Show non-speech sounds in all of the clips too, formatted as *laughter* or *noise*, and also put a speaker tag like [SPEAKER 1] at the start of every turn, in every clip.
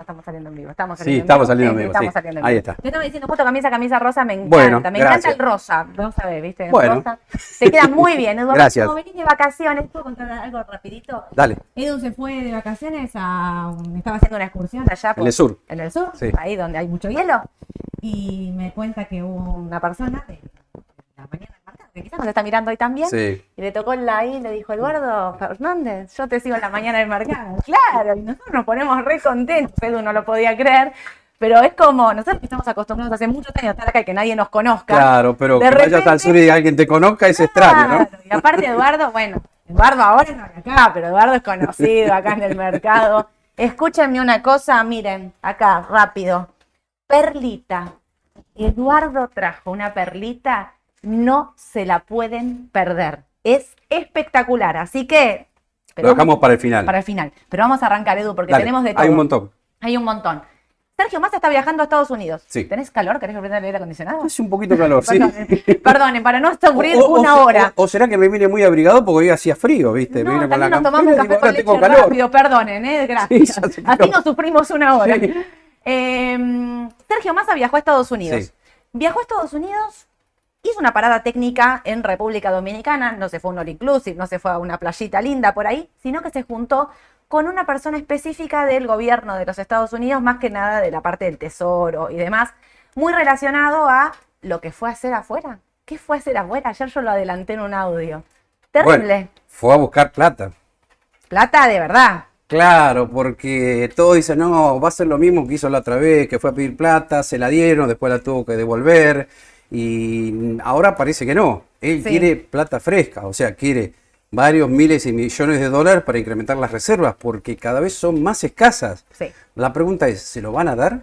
[SPEAKER 1] Estamos saliendo en vivo. Estamos
[SPEAKER 2] Sí,
[SPEAKER 1] saliendo
[SPEAKER 2] estamos
[SPEAKER 1] en
[SPEAKER 2] saliendo en
[SPEAKER 1] Sí,
[SPEAKER 2] vivo,
[SPEAKER 1] estamos
[SPEAKER 2] sí.
[SPEAKER 1] saliendo en
[SPEAKER 2] Ahí
[SPEAKER 1] vivo.
[SPEAKER 2] está.
[SPEAKER 1] Te estaba diciendo justo camisa, camisa rosa, me encanta.
[SPEAKER 2] Bueno,
[SPEAKER 1] me
[SPEAKER 2] gracias.
[SPEAKER 1] encanta el rosa. No sabes, ¿viste? El
[SPEAKER 2] Bueno.
[SPEAKER 1] rosa. Te queda muy bien, Eduardo. *laughs*
[SPEAKER 2] Gracias.
[SPEAKER 1] Como venís de vacaciones, ¿puedo contar algo rapidito?
[SPEAKER 2] Dale.
[SPEAKER 1] Edu se fue de vacaciones a... Estaba haciendo una excursión allá por...
[SPEAKER 2] En el sur.
[SPEAKER 1] En el sur,
[SPEAKER 2] Sí.
[SPEAKER 1] ahí donde hay mucho hielo. Y me cuenta que hubo una persona de la mañana del mercado, que quizás nos está mirando hoy también.
[SPEAKER 2] Sí.
[SPEAKER 1] Y le tocó la I y le dijo, Eduardo Fernández, yo te sigo en la mañana del mercado. Claro, y nosotros nos ponemos re contentos. Edu no lo podía creer. Pero es como, nosotros que estamos acostumbrados hace muchos años a estar acá y que nadie nos conozca.
[SPEAKER 2] Claro, pero
[SPEAKER 1] De
[SPEAKER 2] que vayas
[SPEAKER 1] repente-
[SPEAKER 2] al sur y alguien te conozca es extraño, ¿no?
[SPEAKER 1] Claro, Y aparte Eduardo, bueno, Eduardo ahora no es acá, pero Eduardo es conocido acá en el mercado. Escúchenme una cosa, miren, acá, rápido. Perlita. Eduardo trajo una perlita, no se la pueden perder. Es espectacular, así que... pero
[SPEAKER 2] Lo dejamos
[SPEAKER 1] vamos-
[SPEAKER 2] para el final.
[SPEAKER 1] Para el final. Pero vamos a arrancar, Edu, porque
[SPEAKER 2] Dale,
[SPEAKER 1] tenemos de todo.
[SPEAKER 2] Hay un montón.
[SPEAKER 1] Hay un montón. Sergio Massa está viajando a Estados Unidos.
[SPEAKER 2] Sí.
[SPEAKER 1] ¿Tenés calor? ¿Querés que prenda el aire acondicionado?
[SPEAKER 2] Hace un poquito calor, sí.
[SPEAKER 1] Perdonen, perdonen, para no sufrir una
[SPEAKER 2] o-
[SPEAKER 1] hora.
[SPEAKER 2] O, o será que me vine muy abrigado porque hoy hacía frío, ¿viste?
[SPEAKER 1] No,
[SPEAKER 2] me vine con la
[SPEAKER 1] nos tomamos un café con leche
[SPEAKER 2] calor.
[SPEAKER 1] rápido, perdonen, ¿eh? *laughs* Gracias.
[SPEAKER 2] Sí,
[SPEAKER 1] Así
[SPEAKER 2] no.
[SPEAKER 1] nos sufrimos una hora.
[SPEAKER 2] Sí.
[SPEAKER 1] Eh, Sergio Massa viajó a Estados Unidos.
[SPEAKER 2] Sí.
[SPEAKER 1] Viajó a Estados Unidos, hizo una parada técnica en República Dominicana, no se fue a un all inclusive, no se fue a una playita linda por ahí, sino que se juntó con una persona específica del gobierno de los Estados Unidos, más que nada de la parte del tesoro y demás, muy relacionado a lo que fue a hacer afuera. ¿Qué fue a hacer afuera? Ayer yo lo adelanté en un audio. Terrible.
[SPEAKER 2] Bueno, fue a buscar plata.
[SPEAKER 1] Plata de verdad.
[SPEAKER 2] Claro, porque todos dicen, no, va a ser lo mismo que hizo la otra vez, que fue a pedir plata, se la dieron, después la tuvo que devolver, y ahora parece que no. Él
[SPEAKER 1] Sí.
[SPEAKER 2] quiere plata fresca, o sea, quiere varios miles y millones de dólares para incrementar las reservas, porque cada vez son más escasas.
[SPEAKER 1] Sí.
[SPEAKER 2] La pregunta es, ¿se lo van a dar?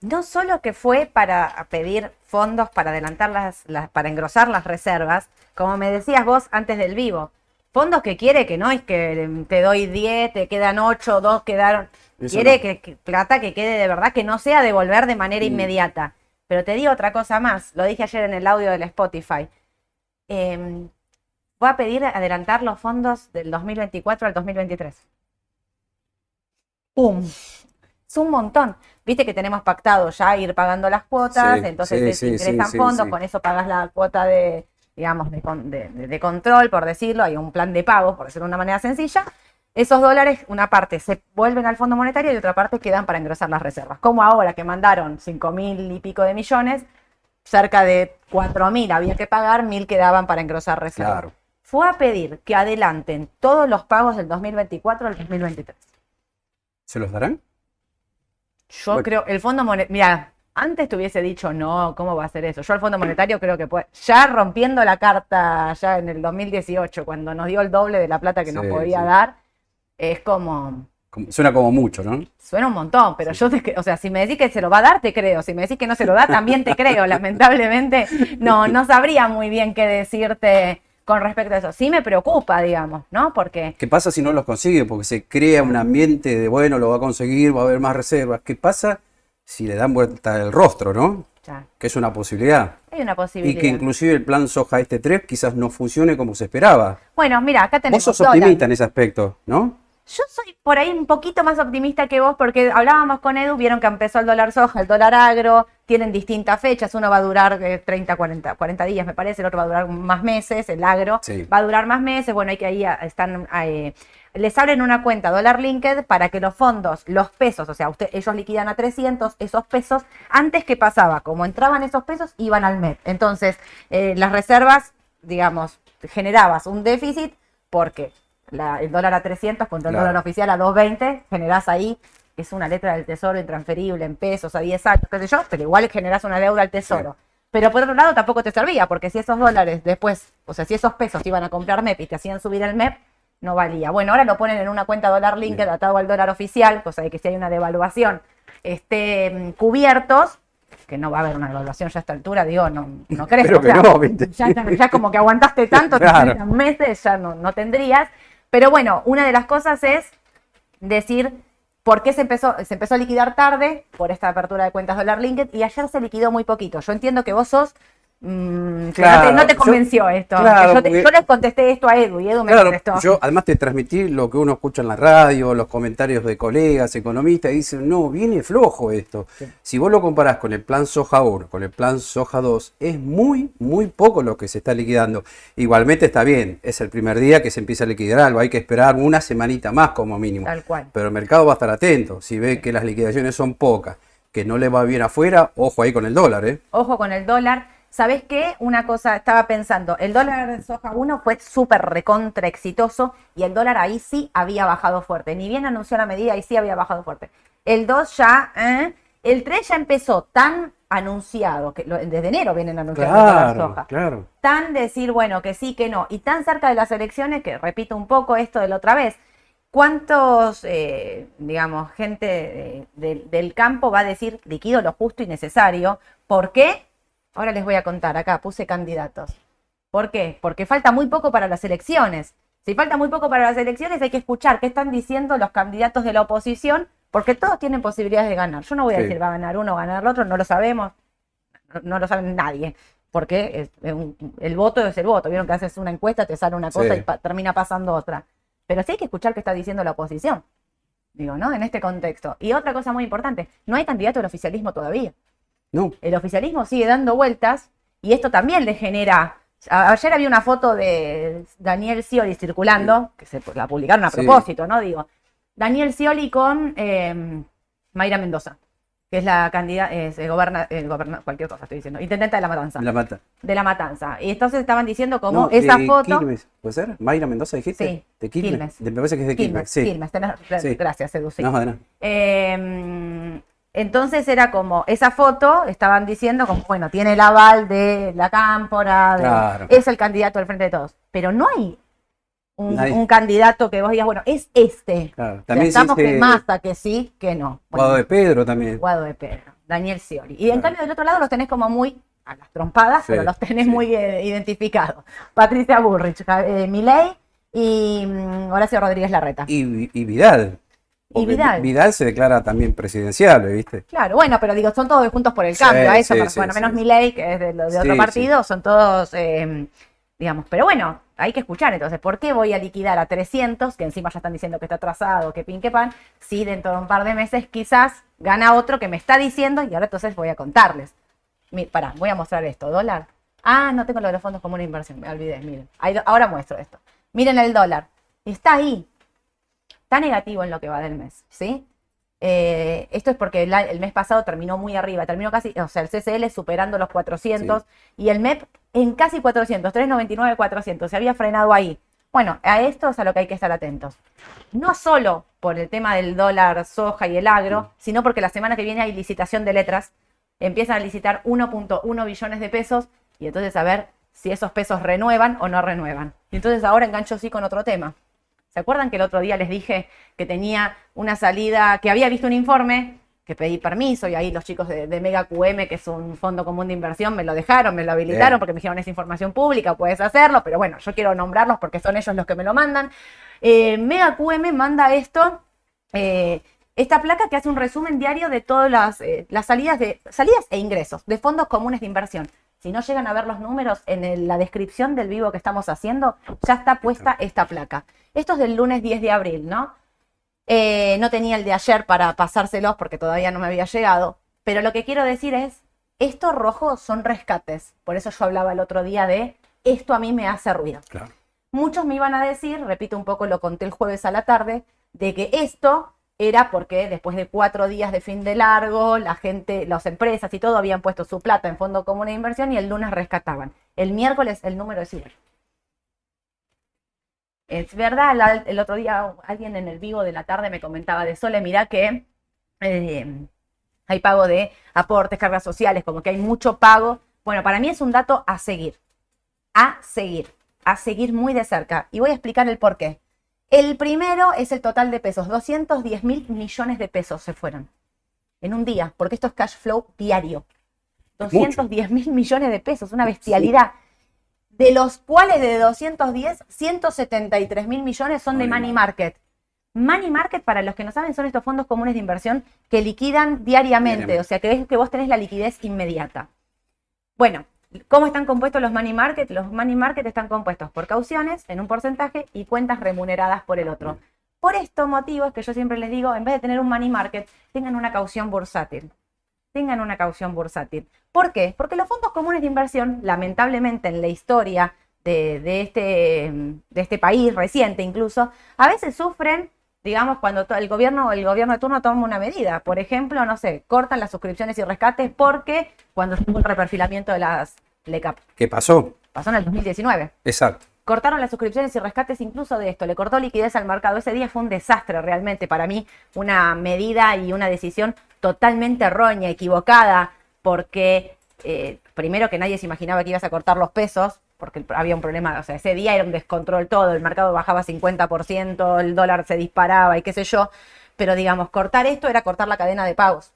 [SPEAKER 1] No solo que fue para pedir fondos para adelantar las, las- para engrosar las reservas, como me decías vos antes del vivo, fondos que quiere que no es que te doy 10, te quedan 8, 2 quedaron.
[SPEAKER 2] Eso
[SPEAKER 1] quiere
[SPEAKER 2] no.
[SPEAKER 1] que, que plata que quede de verdad, que no sea devolver de manera
[SPEAKER 2] Mm.
[SPEAKER 1] Pero te digo otra cosa más, lo dije ayer en el audio del Spotify. Em, voy a pedir adelantar los fondos del 2024 al 2023. ¡Pum! Es un montón. Viste que tenemos pactado ya ir pagando las cuotas,
[SPEAKER 2] Sí,
[SPEAKER 1] entonces
[SPEAKER 2] sí,
[SPEAKER 1] te
[SPEAKER 2] sí,
[SPEAKER 1] ingresan fondos, con eso pagas la cuota de, digamos, de, de- de- de control, por decirlo, hay un plan de pago, por decirlo de una manera sencilla. Esos dólares, una parte se vuelven al Fondo Monetario y otra parte quedan para engrosar las reservas. Como ahora que mandaron 5 mil y pico de millones, cerca de 4 mil había que pagar, mil quedaban para engrosar reservas.
[SPEAKER 2] Claro.
[SPEAKER 1] Fue a pedir que adelanten todos los pagos del 2024 al 2023.
[SPEAKER 2] ¿Se los darán?
[SPEAKER 1] Yo
[SPEAKER 2] Bueno.
[SPEAKER 1] creo, el Fondo Monetario, mira, antes te hubiese dicho, no, ¿cómo va a ser eso? Yo al Fondo Monetario creo que puede, ya rompiendo la carta ya en el 2018, cuando nos dio el doble de la plata que nos podía
[SPEAKER 2] sí.
[SPEAKER 1] dar, es como,
[SPEAKER 2] Como- Suena como mucho, ¿no?
[SPEAKER 1] suena un montón, pero yo, te o sea, si me decís que se lo va a dar, te creo, si me decís que no se lo da, también te creo, *laughs* lamentablemente, no, no sabría muy bien qué decirte con respecto a eso. Sí me preocupa, digamos, ¿no? Porque
[SPEAKER 2] ¿Qué pasa si no los consigue? Porque se crea un ambiente de, bueno, lo va a conseguir, va a haber más reservas. ¿Qué pasa si le dan vuelta el rostro, no?
[SPEAKER 1] ya,
[SPEAKER 2] Que es una posibilidad.
[SPEAKER 1] hay una
[SPEAKER 2] Y
[SPEAKER 1] posibilidad.
[SPEAKER 2] que inclusive el plan soja este 3 quizás no funcione como se esperaba.
[SPEAKER 1] Bueno, mira, acá tenemos
[SPEAKER 2] Vos sos optimista en ese aspecto, ¿no?
[SPEAKER 1] Yo soy por ahí un poquito más optimista que vos porque hablábamos con Edu, vieron que empezó el dólar soja, el dólar agro, tienen distintas fechas, uno va a durar eh, 30, 40, 40 días me parece, el otro va a durar más meses, el agro
[SPEAKER 2] Sí.
[SPEAKER 1] va a durar más meses, bueno, hay que ahí ah, están, eh, les abren una cuenta dólar linked para que los fondos, los pesos, o sea, usted, ellos liquidan a 300, esos pesos, antes que pasaba, como entraban esos pesos, iban al MEP. Entonces, eh, las reservas, digamos, generabas un déficit porque la- el dólar a 300 contra el
[SPEAKER 2] Claro.
[SPEAKER 1] dólar oficial a 220, generás ahí, es una letra del tesoro intransferible en pesos a 10 años, qué sé yo, pero igual generás una deuda al tesoro. Pero por otro lado tampoco te servía, porque si esos dólares después, o sea, si esos pesos iban a comprar MEP y te hacían subir el MEP, no valía. Bueno, ahora lo ponen en una cuenta dólar linked atado al dólar oficial, cosa de que si hay una devaluación, estén cubiertos, que no va a haber una devaluación ya a esta altura, digo, no, no *laughs* crees.
[SPEAKER 2] Espero
[SPEAKER 1] o
[SPEAKER 2] que
[SPEAKER 1] sea,
[SPEAKER 2] no,
[SPEAKER 1] ya, ya como que aguantaste tanto, *laughs*
[SPEAKER 2] Claro.
[SPEAKER 1] 30 meses, ya no, no tendrías. Pero bueno, una de las cosas es decir, ¿Por qué se empezó, se empezó a liquidar tarde? Por esta apertura de cuentas dólar linked y ayer se liquidó muy poquito. Yo entiendo que vos sos Mm,
[SPEAKER 2] Claro,
[SPEAKER 1] no, te, no te
[SPEAKER 2] yo-
[SPEAKER 1] convenció esto.
[SPEAKER 2] claro,
[SPEAKER 1] yo, te-
[SPEAKER 2] porque-
[SPEAKER 1] yo les contesté esto a Edu y Edu me
[SPEAKER 2] Claro,
[SPEAKER 1] contestó.
[SPEAKER 2] yo además te transmití lo que uno escucha en la radio, los comentarios de colegas, economistas, y dicen, no, viene flojo esto. Si vos lo comparás con el plan soja 1, con el plan soja 2, es muy, muy poco lo que se está liquidando. Igualmente está bien, es el primer día que se empieza a liquidar algo, hay que esperar una semanita más como mínimo.
[SPEAKER 1] Tal cual.
[SPEAKER 2] Pero el mercado va a estar atento, si ve que las liquidaciones son pocas, que no le va bien afuera, ojo ahí con el dólar, ¿eh?
[SPEAKER 1] Ojo con el dólar. ¿Sabés qué? Una cosa, estaba pensando, el dólar de soja 1 fue súper recontra exitoso y el dólar ahí sí había bajado fuerte. Ni bien anunció la medida, ahí sí había bajado fuerte. El 2 ya, ¿eh? el 3 ya empezó tan anunciado, que lo- desde enero vienen anunciando el dólar soja.
[SPEAKER 2] claro.
[SPEAKER 1] tan decir, bueno, que sí, que no, y tan cerca de las elecciones que repito un poco esto de la otra vez. ¿Cuántos, eh, digamos, gente de- de- del campo va a decir liquido lo justo y necesario? ¿Por qué? Ahora les voy a contar, acá puse candidatos. ¿Por qué? Porque falta muy poco para las elecciones. Si falta muy poco para las elecciones, hay que escuchar qué están diciendo los candidatos de la oposición, porque todos tienen posibilidades de ganar. Yo no voy a
[SPEAKER 2] Sí.
[SPEAKER 1] decir va a ganar uno o ganar el otro, no lo sabemos, no, no lo sabe nadie, porque es- es un- el voto es el voto. Vieron que haces una encuesta, te sale una cosa
[SPEAKER 2] Sí.
[SPEAKER 1] y pa- termina pasando otra. Pero sí hay que escuchar qué está diciendo la oposición, digo, ¿no? En este contexto. Y otra cosa muy importante, no hay candidato del oficialismo todavía
[SPEAKER 2] No,
[SPEAKER 1] el oficialismo sigue dando vueltas y esto también le genera. Ayer había una foto de Daniel Scioli circulando, que se la publicaron a
[SPEAKER 2] Sí.
[SPEAKER 1] propósito, ¿no? Digo, Daniel Scioli con eh, Mayra Mendoza, que es la candidata, es eh, goberna, eh, goberna- cualquier cosa estoy diciendo, intendente de la matanza.
[SPEAKER 2] la mata.
[SPEAKER 1] De la matanza. Y entonces estaban diciendo como
[SPEAKER 2] No,
[SPEAKER 1] esa
[SPEAKER 2] de
[SPEAKER 1] foto.
[SPEAKER 2] Quilmes, ¿puede ser? ¿Mayra Mendoza dijiste?
[SPEAKER 1] Sí,
[SPEAKER 2] ¿De Quilmes?
[SPEAKER 1] Quilmes.
[SPEAKER 2] De- me parece que es de Quilmes,
[SPEAKER 1] Quilmes,
[SPEAKER 2] sí.
[SPEAKER 1] Quilmes, tenés-
[SPEAKER 2] Sí.
[SPEAKER 1] gracias, Edu, sí.
[SPEAKER 2] No, de.
[SPEAKER 1] Eh, entonces era como, esa foto, estaban diciendo como, bueno, tiene el aval de la cámpora, de-
[SPEAKER 2] Claro.
[SPEAKER 1] es el candidato del frente de todos. Pero no hay un, candidato que vos digas, bueno, es este.
[SPEAKER 2] Claro. También
[SPEAKER 1] estamos que Massa, que sí, que no. Bueno,
[SPEAKER 2] Guado de Pedro también.
[SPEAKER 1] Guado de Pedro, Daniel Scioli. Y en cambio del otro lado los tenés como muy a las trompadas,
[SPEAKER 2] Sí,
[SPEAKER 1] pero los tenés
[SPEAKER 2] sí.
[SPEAKER 1] muy eh, identificados. Patricia Burrich, eh, Milei y mm, Horacio Rodríguez Larreta.
[SPEAKER 2] Y, y Vidal.
[SPEAKER 1] Y Vidal.
[SPEAKER 2] Vidal se declara también presidencial, ¿viste?
[SPEAKER 1] Claro, bueno, pero digo, son todos juntos por el
[SPEAKER 2] Sí,
[SPEAKER 1] cambio, a eso,
[SPEAKER 2] sí, sí,
[SPEAKER 1] bueno,
[SPEAKER 2] sí.
[SPEAKER 1] menos Milei, que es de, otro
[SPEAKER 2] Sí,
[SPEAKER 1] partido, son todos, eh, digamos, pero bueno, hay que escuchar entonces, ¿por qué voy a liquidar a 300, que encima ya están diciendo que está atrasado, que pin que pan, si dentro de un par de meses quizás gana otro que me está diciendo y ahora entonces voy a contarles. Mi, pará, voy a mostrar esto, dólar. Ah, no tengo lo de los fondos como una inversión, me olvidé, miren, Ahí- ahora muestro esto. Miren el dólar, está ahí, está negativo en lo que va del mes, ¿sí? Eh, esto es porque el, mes pasado terminó muy arriba, terminó casi, o sea, el CCL superando los 400 y el MEP en casi 400, 399, 400, se había frenado ahí. Bueno, a esto es a lo que hay que estar atentos. No solo por el tema del dólar, soja y el agro, sino porque la semana que viene hay licitación de letras, empiezan a licitar 1.1 billones de pesos y entonces a ver si esos pesos renuevan o no renuevan. Y entonces ahora engancho sí con otro tema. ¿Se acuerdan que el otro día les dije que tenía una salida, que había visto un informe, que pedí permiso y ahí los chicos de, de Mega QM, que es un fondo común de inversión, me lo dejaron, me lo habilitaron
[SPEAKER 2] Bien.
[SPEAKER 1] porque me dijeron es información pública, puedes hacerlo, pero bueno, yo quiero nombrarlos porque son ellos los que me lo mandan. Eh, Mega QM manda esto, eh, esta placa que hace un resumen diario de todas las, eh, las salidas, de, salidas e ingresos de fondos comunes de inversión. Si no llegan a ver los números en el- la descripción del vivo que estamos haciendo, ya está puesta esta placa. Esto es del lunes 10 de abril, ¿no? Eh, no tenía el de ayer para pasárselos porque todavía no me había llegado. Pero lo que quiero decir es, estos rojos son rescates. Por eso yo hablaba el otro día de, esto a mí me hace ruido.
[SPEAKER 2] Claro.
[SPEAKER 1] Muchos me iban a decir, repito un poco, lo conté el jueves a la tarde, de que esto era porque después de cuatro días de fin de largo, la gente, las empresas y todo habían puesto su plata en fondo común de inversión y el lunes rescataban. El miércoles el número es igual. Es verdad, el otro día alguien en el vivo de la tarde me comentaba de Sole, mirá que eh, hay pago de aportes, cargas sociales, como que hay mucho pago. Bueno, para mí es un dato a seguir, a seguir, a seguir muy de cerca. Y voy a explicar el por qué. El primero es el total de pesos, 210 mil millones de pesos se fueron en un día, porque esto es cash flow diario.
[SPEAKER 2] Es mucho.
[SPEAKER 1] 210 mil millones de pesos, una bestialidad. De los cuales de 210, 173 mil millones son de
[SPEAKER 2] Money
[SPEAKER 1] money market. Money market, para los que no saben, son estos fondos comunes de inversión que liquidan diariamente,
[SPEAKER 2] Diariamente.
[SPEAKER 1] o sea, que es que vos tenés la liquidez inmediata. Bueno, ¿cómo están compuestos los money market? Los money market están compuestos por cauciones en un porcentaje y cuentas remuneradas por el otro. Por estos motivos que yo siempre les digo, en vez de tener un money market, tengan una caución bursátil. Tengan una caución bursátil. ¿Por qué? Porque los fondos comunes de inversión, lamentablemente en la historia de, este, este país reciente incluso, a veces sufren, digamos, cuando el gobierno, el gobierno de turno toma una medida. Por ejemplo, no sé, cortan las suscripciones y rescates porque cuando hubo el reperfilamiento de las LECAP.
[SPEAKER 2] ¿Qué pasó?
[SPEAKER 1] Pasó en el 2019
[SPEAKER 2] Exacto.
[SPEAKER 1] cortaron las suscripciones y rescates incluso de esto, le cortó liquidez al mercado. Ese día fue un desastre realmente para mí, una medida y una decisión totalmente errónea, equivocada, porque eh, primero que nadie se imaginaba que ibas a cortar los pesos, porque había un problema, o sea, ese día era un descontrol todo, el mercado bajaba 50%, el dólar se disparaba y qué sé yo, pero digamos, cortar esto era cortar la cadena de pagos.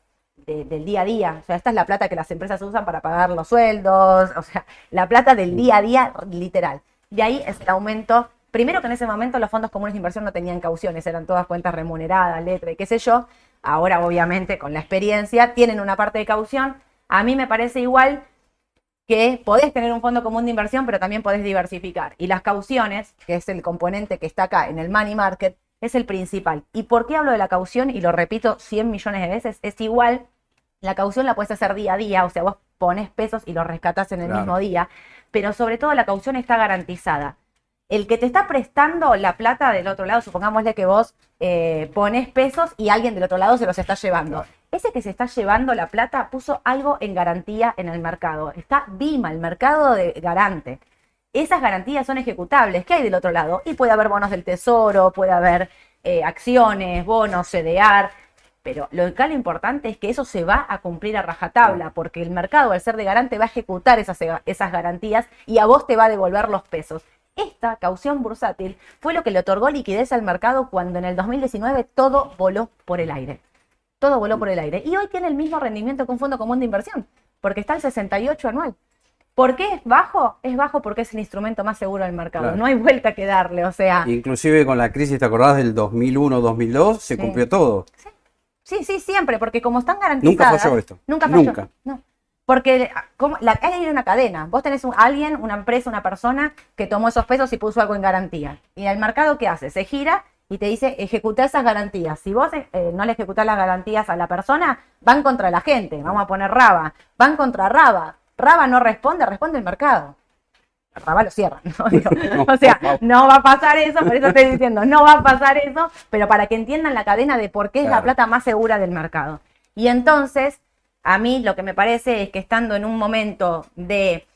[SPEAKER 1] De- del día a día, o sea, esta es la plata que las empresas usan para pagar los sueldos, o sea, la plata del día a día literal. De ahí es el aumento. Primero que en ese momento los fondos comunes de inversión no tenían cauciones, eran todas cuentas remuneradas, letra y qué sé yo. Ahora, obviamente, con la experiencia, tienen una parte de caución. A mí me parece igual que podés tener un fondo común de inversión, pero también podés diversificar. Y las cauciones, que es el componente que está acá en el money market, es el principal. ¿Y por qué hablo de la caución? Y lo repito 100 millones de veces, es igual. La caución la puedes hacer día a día, o sea, vos pones pesos y los rescatas en el
[SPEAKER 2] Claro.
[SPEAKER 1] mismo día, pero sobre todo la caución está garantizada. El que te está prestando la plata del otro lado, supongámosle que vos eh, pones pesos y alguien del otro lado se los está llevando. Ese que se está llevando la plata puso algo en garantía en el mercado. Está BIMA, el mercado de garante. Esas garantías son ejecutables. ¿Qué hay del otro lado? Y puede haber bonos del tesoro, puede haber eh, acciones, bonos, CDR. Pero lo acá lo importante es que eso se va a cumplir a rajatabla, porque el mercado, al ser de garante, va a ejecutar esas, esas garantías y a vos te va a devolver los pesos. Esta caución bursátil fue lo que le otorgó liquidez al mercado cuando en el 2019 todo voló por el aire. Todo voló por el aire. Y hoy tiene el mismo rendimiento que un fondo común de inversión, porque está al 68 anual. ¿Por qué es bajo? Es bajo porque es el instrumento más seguro del mercado.
[SPEAKER 2] Claro.
[SPEAKER 1] No hay vuelta que darle, o sea.
[SPEAKER 2] Inclusive con la crisis, ¿te acordás del 2001-2002? Se
[SPEAKER 1] Sí.
[SPEAKER 2] cumplió todo.
[SPEAKER 1] Sí, sí, siempre, porque como están garantizadas.
[SPEAKER 2] Nunca falló esto.
[SPEAKER 1] Nunca falló.
[SPEAKER 2] Nunca.
[SPEAKER 1] No. Porque como, la, hay una cadena. Vos tenés un, alguien, una empresa, una persona que tomó esos pesos y puso algo en garantía. Y el mercado, ¿qué hace? Se gira y te dice, ejecuta esas garantías. Si vos eh, no le ejecutás las garantías a la persona, van contra la gente. Vamos a poner Raba. Van contra Raba. Raba no responde, responde el mercado. Raba lo cierra. *laughs* ¿no? *laughs* Digo, o sea, no va a pasar eso, por eso estoy diciendo, no va a pasar eso, pero para que entiendan la cadena de por qué es la plata más segura del mercado. Y entonces, a mí lo que me parece es que estando en un momento de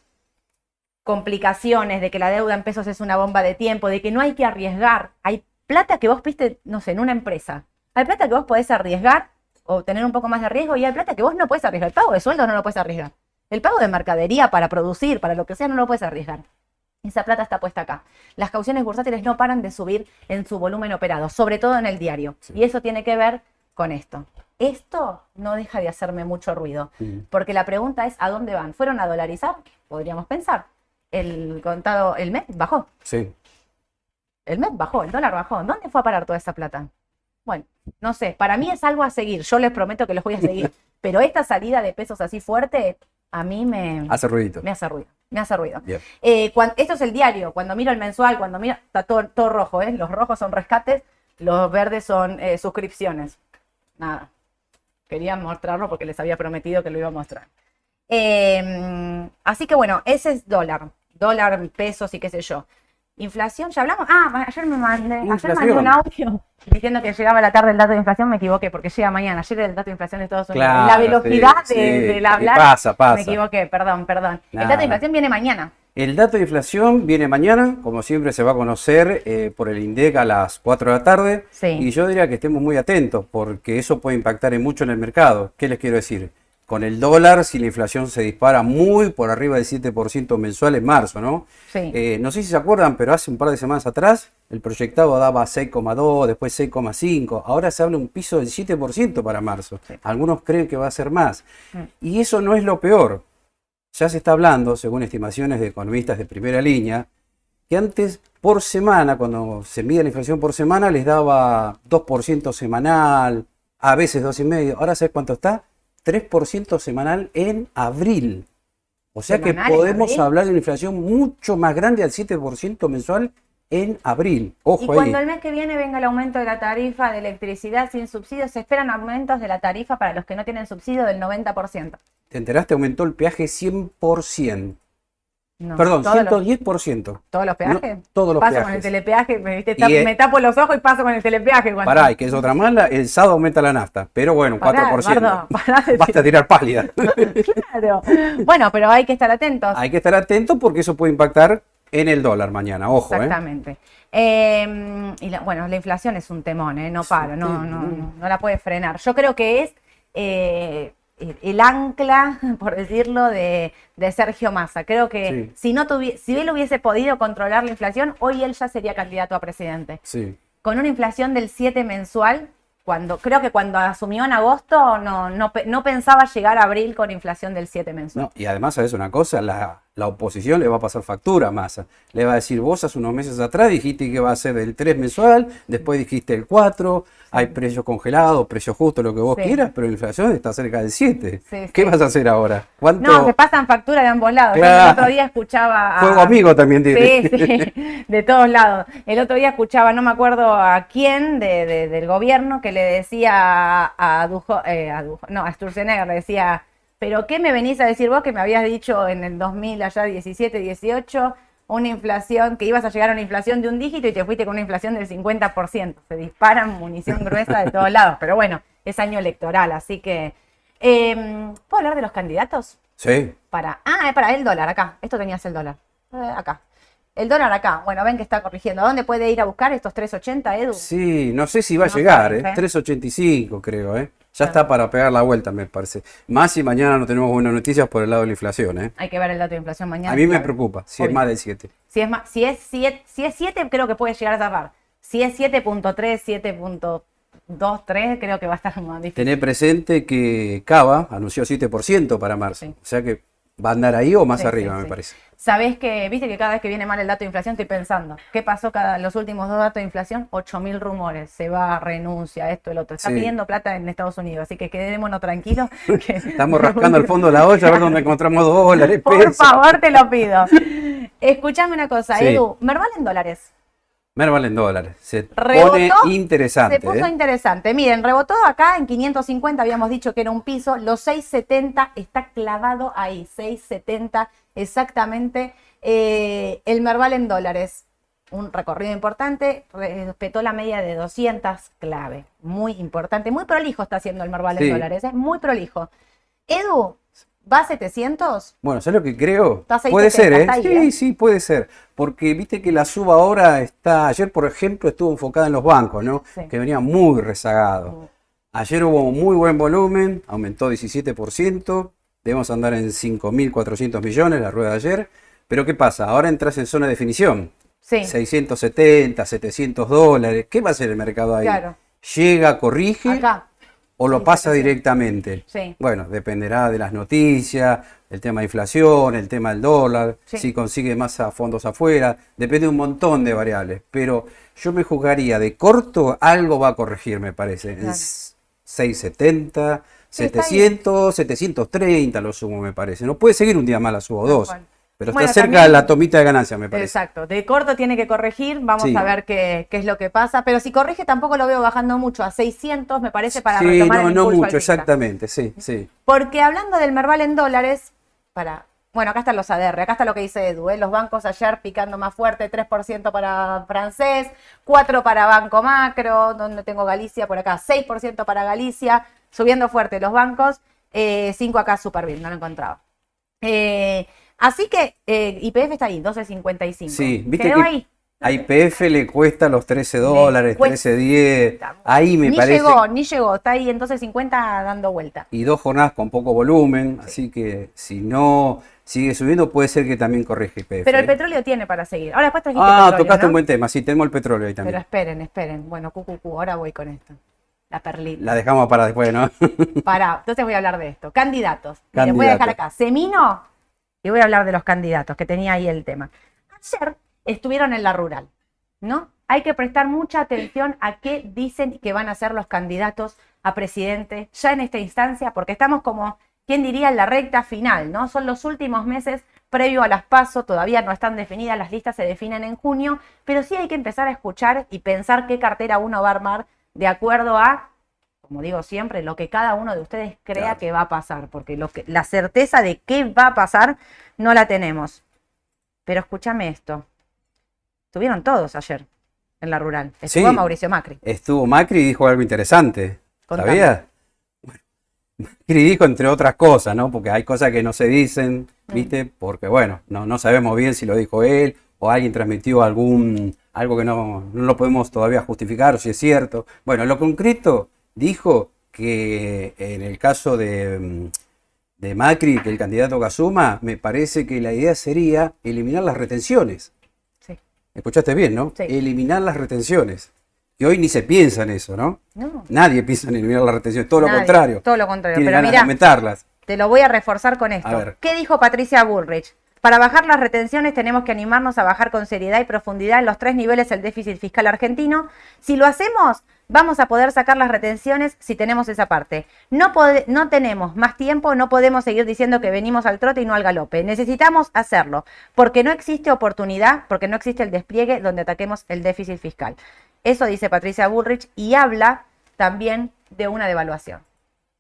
[SPEAKER 1] complicaciones, de que la deuda en pesos es una bomba de tiempo, de que no hay que arriesgar, hay plata que vos viste, no sé, en una empresa, hay plata que vos podés arriesgar o tener un poco más de riesgo y hay plata que vos no puedes arriesgar. El pago de sueldo no lo puedes arriesgar. El pago de mercadería para producir, para lo que sea, no lo puedes arriesgar. Esa plata está puesta acá. Las cauciones bursátiles no paran de subir en su volumen operado, sobre todo en el diario.
[SPEAKER 2] Sí.
[SPEAKER 1] Y eso tiene que ver con esto. Esto no deja de hacerme mucho ruido, porque la pregunta es ¿a dónde van? ¿Fueron a dolarizar? Podríamos pensar. El contado, el mes bajó.
[SPEAKER 2] Sí.
[SPEAKER 1] El mes bajó, el dólar bajó. ¿Dónde fue a parar toda esa plata? Bueno, no sé, para mí es algo a seguir. Yo les prometo que los voy a seguir. *laughs* Pero esta salida de pesos así fuerte, a mí me,
[SPEAKER 2] Hace ruidito.
[SPEAKER 1] me hace ruido. Me hace ruido.
[SPEAKER 2] Bien.
[SPEAKER 1] Eh, cuan- esto es el diario. Cuando miro el mensual, cuando miro, está todo, todo rojo, ¿eh? Los rojos son rescates, los verdes son eh, suscripciones. Nada. Quería mostrarlo porque les había prometido que lo iba a mostrar. Eh, así que bueno, ese es dólar. Dólar, pesos y qué sé yo. Inflación, ya hablamos. Ah, ayer me mandé, ayer mandé un audio *laughs* diciendo que llegaba la tarde el dato de inflación, me equivoqué porque llega mañana. Ayer era el dato de inflación de Estados Unidos.
[SPEAKER 2] Claro,
[SPEAKER 1] la velocidad
[SPEAKER 2] sí,
[SPEAKER 1] de,
[SPEAKER 2] sí.
[SPEAKER 1] del hablar.
[SPEAKER 2] Pasa, pasa.
[SPEAKER 1] Me equivoqué, perdón, perdón. El dato de inflación viene mañana.
[SPEAKER 2] El dato de inflación viene mañana, como siempre se va a conocer eh, por el INDEC a las 4 de la tarde.
[SPEAKER 1] Sí.
[SPEAKER 2] Y yo diría que estemos muy atentos porque eso puede impactar en mucho en el mercado. ¿Qué les quiero decir? Con el dólar, si la inflación se dispara muy por arriba del 7% mensual en marzo, ¿no?
[SPEAKER 1] Sí.
[SPEAKER 2] Eh, no sé si se acuerdan, pero hace un par de semanas atrás el proyectado daba 6,2, después 6,5. Ahora se habla un piso del 7% para marzo.
[SPEAKER 1] Sí.
[SPEAKER 2] Algunos creen que va a ser más.
[SPEAKER 1] Mm.
[SPEAKER 2] Y eso no es lo peor. Ya se está hablando, según estimaciones de economistas de primera línea, que antes por semana, cuando se mide la inflación por semana, les daba 2% semanal, a veces 2,5%. Ahora, ¿sabes cuánto está? 3% semanal en abril. O sea que
[SPEAKER 1] ¿Semanal en
[SPEAKER 2] podemos hablar de una inflación mucho más grande al 7% mensual en abril.
[SPEAKER 1] Y
[SPEAKER 2] Ojo ahí.
[SPEAKER 1] cuando el mes que viene venga el aumento de la tarifa de electricidad sin subsidio, se esperan aumentos de la tarifa para los que no tienen subsidio del 90%.
[SPEAKER 2] ¿Te enteraste? Aumentó el peaje 100%.
[SPEAKER 1] No,
[SPEAKER 2] Perdón,
[SPEAKER 1] todos los,
[SPEAKER 2] 110%.
[SPEAKER 1] todos los peajes.
[SPEAKER 2] No, todos los
[SPEAKER 1] paso
[SPEAKER 2] peajes.
[SPEAKER 1] con el telepeaje, me, ¿viste?
[SPEAKER 2] Y,
[SPEAKER 1] me tapo los ojos y paso con el telepeaje. cuando-
[SPEAKER 2] Pará, y que es otra mala, el sábado aumenta la nafta, pero bueno,
[SPEAKER 1] Pará,
[SPEAKER 2] 4%.
[SPEAKER 1] Eduardo, *laughs* pará de-
[SPEAKER 2] Basta tirar pálida. *laughs*
[SPEAKER 1] Claro. Bueno, pero hay que estar atentos.
[SPEAKER 2] Hay que estar atento porque eso puede impactar en el dólar mañana, ojo, ¿eh?
[SPEAKER 1] Exactamente. Eh, y la- bueno, la inflación es un temón, ¿eh? no para, no, no, no, no la puede frenar. Yo creo que es eh, el- ancla, *laughs* por decirlo, de, de Sergio Massa. Creo que
[SPEAKER 2] Sí.
[SPEAKER 1] si, no si él hubiese podido controlar la inflación, hoy él ya sería candidato a presidente.
[SPEAKER 2] Sí.
[SPEAKER 1] Con una inflación del 7 mensual, cuando creo que cuando asumió en agosto no, no, no pensaba llegar a abril con inflación del 7 mensual.
[SPEAKER 2] No, y además, ¿sabes una cosa? La, la oposición le va a pasar factura a Massa. Le va a decir, vos hace unos meses atrás dijiste que va a ser del 3 mensual, después dijiste el 4, hay precios congelados, precios justos, lo que vos
[SPEAKER 1] Sí.
[SPEAKER 2] quieras, pero la inflación está cerca del 7.
[SPEAKER 1] Sí,
[SPEAKER 2] ¿Qué
[SPEAKER 1] sí.
[SPEAKER 2] vas a hacer ahora? ¿Cuánto?
[SPEAKER 1] No, se pasan factura de ambos lados.
[SPEAKER 2] Claro.
[SPEAKER 1] El otro día escuchaba a...
[SPEAKER 2] Fuego amigo también tiene.
[SPEAKER 1] Sí, sí, de todos lados. El otro día escuchaba, no me acuerdo a quién de, de- del gobierno, que le decía a, a Dujo, eh, a Dujo- no, a Sturzenegger, le decía, pero ¿qué me venís a decir vos que me habías dicho en el 2000, allá 17, 18, una inflación, que ibas a llegar a una inflación de un dígito y te fuiste con una inflación del 50%? Se disparan munición gruesa de todos lados, pero bueno, es año electoral, así que... eh, ¿Puedo hablar de los candidatos?
[SPEAKER 2] Sí.
[SPEAKER 1] Para. Ah, es para el dólar, acá. Esto tenías el dólar. Eh, acá. El dólar acá. Bueno, ven que está corrigiendo. ¿A dónde puede ir a buscar estos 3.80, Edu?
[SPEAKER 2] Sí, no sé si va a llegar,
[SPEAKER 1] sabes,
[SPEAKER 2] ¿eh?
[SPEAKER 1] ¿eh?
[SPEAKER 2] 3.85 creo, ¿eh? Ya está para pegar la vuelta, me parece. Más si mañana no tenemos buenas noticias por el lado de la inflación, ¿eh?
[SPEAKER 1] Hay que ver el dato de inflación mañana.
[SPEAKER 2] A mí me
[SPEAKER 1] claro.
[SPEAKER 2] preocupa, si es más del 7.
[SPEAKER 1] Si es, más, si, es 7, si es 7, creo que puede llegar a zafar. Si es 7.3, 7.23, creo que va a estar *laughs* más difícil.
[SPEAKER 2] Tener presente que Cava anunció 7% para marzo.
[SPEAKER 1] Sí.
[SPEAKER 2] O sea que va a andar ahí o más
[SPEAKER 1] Sí,
[SPEAKER 2] arriba,
[SPEAKER 1] sí,
[SPEAKER 2] me
[SPEAKER 1] sí.
[SPEAKER 2] parece.
[SPEAKER 1] Sabés que, viste que cada vez que viene mal el dato de inflación estoy pensando, ¿qué pasó cada los últimos dos datos de inflación? 8.000 rumores, se va, renuncia, esto, el otro. Está pidiendo plata en Estados Unidos, así que quedémonos tranquilos. *laughs* que-
[SPEAKER 2] Estamos rascando el fondo de la *laughs* olla a ver dónde encontramos dólares,
[SPEAKER 1] Por
[SPEAKER 2] pesos.
[SPEAKER 1] favor, te lo pido. Escuchame una cosa. Edu, Merval en dólares.
[SPEAKER 2] Merval en dólares. Se
[SPEAKER 1] Rebotó,
[SPEAKER 2] pone interesante.
[SPEAKER 1] Se puso
[SPEAKER 2] ¿eh?
[SPEAKER 1] interesante. Miren, rebotó acá en 550, habíamos dicho que era un piso. Los 670 está clavado ahí, 670 exactamente. Eh, el Merval en dólares, un recorrido importante, respetó la media de 200 clave. Muy importante, muy prolijo está haciendo el Merval
[SPEAKER 2] Sí.
[SPEAKER 1] en dólares, es muy prolijo. Edu, ¿va a 700?
[SPEAKER 2] Bueno, ¿sabes lo que creo?
[SPEAKER 1] Está a 6.70,
[SPEAKER 2] Puede ser, ¿eh?
[SPEAKER 1] ahí,
[SPEAKER 2] Sí,
[SPEAKER 1] ¿eh?
[SPEAKER 2] sí, puede ser. Porque viste que la suba ahora está. Ayer, por ejemplo, estuvo enfocada en los bancos, ¿no?
[SPEAKER 1] Sí.
[SPEAKER 2] Que venía muy rezagado. Ayer hubo muy buen volumen, aumentó 17%. Debemos andar en 5.400 millones la rueda de ayer. Pero ¿qué pasa? Ahora entras en zona de definición.
[SPEAKER 1] Sí.
[SPEAKER 2] 670, 700 dólares. ¿Qué va a hacer el mercado ahí?
[SPEAKER 1] Claro.
[SPEAKER 2] ¿Llega, corrige
[SPEAKER 1] Acá.
[SPEAKER 2] O lo pasa
[SPEAKER 1] 700.
[SPEAKER 2] directamente?
[SPEAKER 1] Sí.
[SPEAKER 2] Bueno, dependerá de las noticias, el tema de inflación, el tema del dólar,
[SPEAKER 1] Sí.
[SPEAKER 2] si consigue más a fondos afuera, depende de un montón de variables. Pero yo me juzgaría de corto, algo va a corregir, me parece. En
[SPEAKER 1] Claro.
[SPEAKER 2] 670,
[SPEAKER 1] Sí, está
[SPEAKER 2] 700, 730 lo sumo, me parece. No puede seguir un día más, la subo dos. Pero
[SPEAKER 1] Bueno,
[SPEAKER 2] está cerca
[SPEAKER 1] también-
[SPEAKER 2] de la tomita de ganancia, me parece.
[SPEAKER 1] Exacto, de corto tiene que corregir, vamos
[SPEAKER 2] Sí.
[SPEAKER 1] a ver qué, qué es lo que pasa, pero si corrige tampoco lo veo bajando mucho, a 600 me parece para
[SPEAKER 2] sí,
[SPEAKER 1] retomar
[SPEAKER 2] no,
[SPEAKER 1] el
[SPEAKER 2] no mucho,
[SPEAKER 1] alcista.
[SPEAKER 2] exactamente, sí, sí.
[SPEAKER 1] Porque hablando del Merval en dólares, para, bueno, acá están los ADR, acá está lo que dice Edu, ¿eh? los bancos ayer picando más fuerte, 3% para francés, 4 para Banco Macro, donde tengo Galicia por acá, 6% para Galicia, subiendo fuerte los bancos, 5 acá super bien, no lo encontraba. Eh, así que eh, IPF está ahí, 12.55.
[SPEAKER 2] Sí, viste
[SPEAKER 1] Quedó
[SPEAKER 2] que
[SPEAKER 1] ahí.
[SPEAKER 2] a IPF le cuesta los 13 dólares,
[SPEAKER 1] cuesta.
[SPEAKER 2] 13.10. Ahí me
[SPEAKER 1] ni
[SPEAKER 2] parece.
[SPEAKER 1] llegó, ni llegó, está ahí en 12.50 dando vuelta.
[SPEAKER 2] y dos jornadas con poco volumen, así que si no sigue subiendo puede ser que también corrija IPF.
[SPEAKER 1] Pero el
[SPEAKER 2] ¿eh?
[SPEAKER 1] petróleo tiene para seguir. Ahora después trajiste
[SPEAKER 2] Ah,
[SPEAKER 1] petróleo,
[SPEAKER 2] tocaste
[SPEAKER 1] ¿no?
[SPEAKER 2] un buen tema, sí, tenemos el petróleo ahí
[SPEAKER 1] Pero
[SPEAKER 2] también.
[SPEAKER 1] esperen, esperen. Bueno, cucucu, ahora voy con esto. La perlita.
[SPEAKER 2] La dejamos para después, ¿no?
[SPEAKER 1] Pará, entonces voy a hablar de esto. Candidatos. Miren, voy a dejar
[SPEAKER 2] Candidatos.
[SPEAKER 1] acá. Semino y voy a hablar de los candidatos, que tenía ahí el tema. Ayer estuvieron en la rural, ¿no? Hay que prestar mucha atención a qué dicen que van a ser los candidatos a presidente ya en esta instancia, porque estamos como, ¿quién diría?, en la recta final, ¿no? Son los últimos meses previo a las PASO, todavía no están definidas, las listas se definen en junio, pero sí hay que empezar a escuchar y pensar qué cartera uno va a armar de acuerdo a, como digo siempre, lo que cada uno de ustedes crea
[SPEAKER 2] Claro.
[SPEAKER 1] que va a pasar, porque lo que, la certeza de qué va a pasar no la tenemos. Pero escúchame esto. Estuvieron todos ayer en la rural. Estuvo
[SPEAKER 2] Sí.
[SPEAKER 1] Mauricio Macri.
[SPEAKER 2] Estuvo Macri y dijo algo interesante.
[SPEAKER 1] Contame.
[SPEAKER 2] ¿Sabías? Macri dijo entre otras cosas, ¿no? Porque hay cosas que no se dicen,
[SPEAKER 1] Mm.
[SPEAKER 2] ¿viste? Porque, bueno, no, no sabemos bien si lo dijo él o alguien transmitió algún, algo que no, no lo podemos todavía justificar, o si es cierto. Bueno, en lo concreto dijo que en el caso de, mm, de Macri, que el candidato Kazuma, me parece que la idea sería eliminar las retenciones.
[SPEAKER 1] Sí.
[SPEAKER 2] ¿Escuchaste bien, no?
[SPEAKER 1] Sí.
[SPEAKER 2] Eliminar las retenciones. Que hoy ni se piensa en eso, ¿no?
[SPEAKER 1] No,
[SPEAKER 2] Nadie piensa en eliminar las retenciones, todo lo contrario.
[SPEAKER 1] Todo lo contrario.
[SPEAKER 2] Tiene
[SPEAKER 1] Pero
[SPEAKER 2] ganas de.
[SPEAKER 1] Te lo voy a reforzar con
[SPEAKER 2] A
[SPEAKER 1] esto.
[SPEAKER 2] ver.
[SPEAKER 1] ¿Qué dijo Patricia Bullrich? Para bajar las retenciones tenemos que animarnos a bajar con seriedad y profundidad en los tres niveles el déficit fiscal argentino. Si lo hacemos, vamos a poder sacar las retenciones si tenemos esa parte. No, no tenemos más tiempo, no podemos seguir diciendo que venimos al trote y no al galope. Necesitamos hacerlo, porque no existe oportunidad, porque no existe el despliegue donde ataquemos el déficit fiscal. Eso dice Patricia Bullrich y habla también de una devaluación,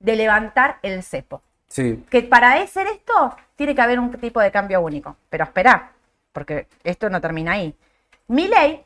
[SPEAKER 1] de levantar el cepo
[SPEAKER 2] Sí,
[SPEAKER 1] que para hacer esto tiene que haber un tipo de cambio único. Pero espera, porque esto no termina ahí. Milei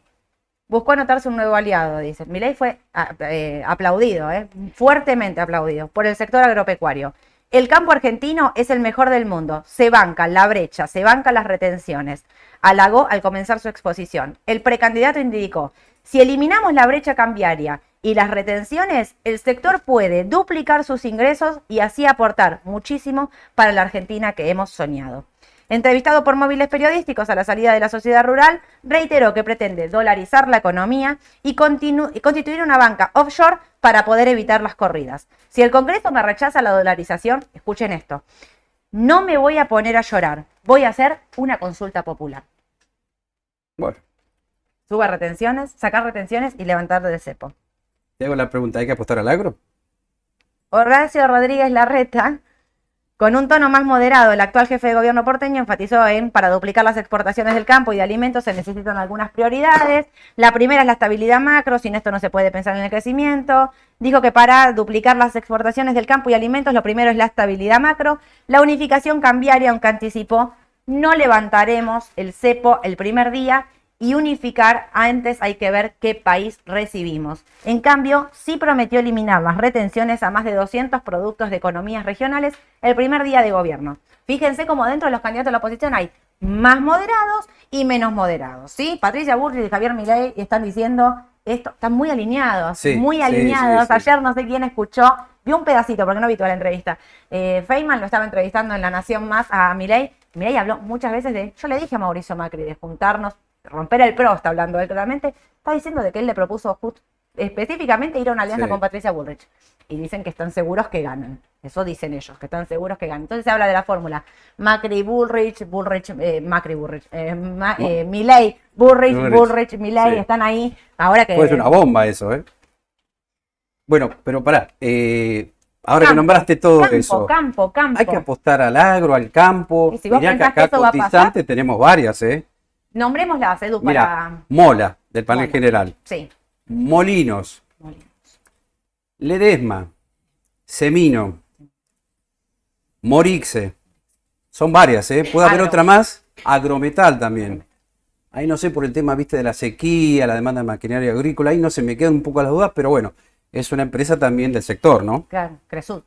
[SPEAKER 1] buscó anotarse un nuevo aliado, dice. Milei fue a- eh, aplaudido, eh, fuertemente aplaudido por el sector agropecuario. El campo argentino es el mejor del mundo. Se banca la brecha, se banca las retenciones. Halagó al comenzar su exposición. El precandidato indicó, si eliminamos la brecha cambiaria y las retenciones, el sector puede duplicar sus ingresos y así aportar muchísimo para la Argentina que hemos soñado. Entrevistado por móviles periodísticos a la salida de la sociedad rural, reiteró que pretende dolarizar la economía y, constituir una banca offshore para poder evitar las corridas. Si el Congreso me rechaza la dolarización, escuchen esto, no me voy a poner a llorar, voy a hacer una consulta popular.
[SPEAKER 2] bueno,
[SPEAKER 1] Suba retenciones, sacar retenciones y levantar del cepo.
[SPEAKER 2] te hago la pregunta, ¿hay que apostar al agro?
[SPEAKER 1] Horacio Rodríguez Larreta, con un tono más moderado, el actual jefe de gobierno porteño enfatizó en para duplicar las exportaciones del campo y de alimentos se necesitan algunas prioridades. La primera es la estabilidad macro, sin esto no se puede pensar en el crecimiento. Dijo que para duplicar las exportaciones del campo y alimentos, lo primero es la estabilidad macro. La unificación cambiaria, aunque anticipó, no levantaremos el cepo el primer día y unificar, antes hay que ver qué país recibimos. En cambio, sí prometió eliminar las retenciones a más de 200 productos de economías regionales el primer día de gobierno. Fíjense cómo dentro de los candidatos de la oposición hay más moderados y menos moderados, ¿sí? Patricia Burri y Javier Milei están diciendo esto, están muy alineados,
[SPEAKER 2] Sí,
[SPEAKER 1] muy alineados.
[SPEAKER 2] sí, sí.
[SPEAKER 1] Ayer no sé quién escuchó, vi un pedacito porque no vi toda la entrevista. Eh, Feynman lo estaba entrevistando en La Nación Más a Milei. Milei habló muchas veces de, yo le dije a Mauricio Macri de juntarnos, romper el pro, está hablando él claramente, está diciendo de que él le propuso just- específicamente ir a una alianza
[SPEAKER 2] Sí.
[SPEAKER 1] con Patricia Bullrich. Y dicen que están seguros que ganan. Eso dicen ellos, que están seguros que ganan. Entonces se habla de la fórmula Macri Bullrich, Bullrich, eh, Macri Bullrich, eh, Ma- eh, Milei, Bullrich,
[SPEAKER 2] Bullrich,
[SPEAKER 1] Bullrich,
[SPEAKER 2] sí.
[SPEAKER 1] están ahí. Ahora que
[SPEAKER 2] ser una bomba eso, ¿eh? Bueno, pero pará, eh, ahora que nombraste todo
[SPEAKER 1] campo,
[SPEAKER 2] eso,
[SPEAKER 1] campo, campo.
[SPEAKER 2] hay que apostar al agro, al campo.
[SPEAKER 1] Y si vos
[SPEAKER 2] Mirá que acá cotizantes tenemos varias, ¿eh?
[SPEAKER 1] Nombrémoslas, Edu,
[SPEAKER 2] Mira,
[SPEAKER 1] para...
[SPEAKER 2] Mola, del panel
[SPEAKER 1] Mola.
[SPEAKER 2] general.
[SPEAKER 1] Sí.
[SPEAKER 2] Molinos, Ledesma, Semino, Morixe. Son varias, ¿eh? Puede haber
[SPEAKER 1] Agro.
[SPEAKER 2] otra más. Agrometal también. Ahí no sé por el tema, viste, de la sequía, la demanda de maquinaria agrícola. Ahí no se me quedan un poco las dudas, pero bueno, es una empresa también del sector, ¿no?
[SPEAKER 1] Claro, Cresud.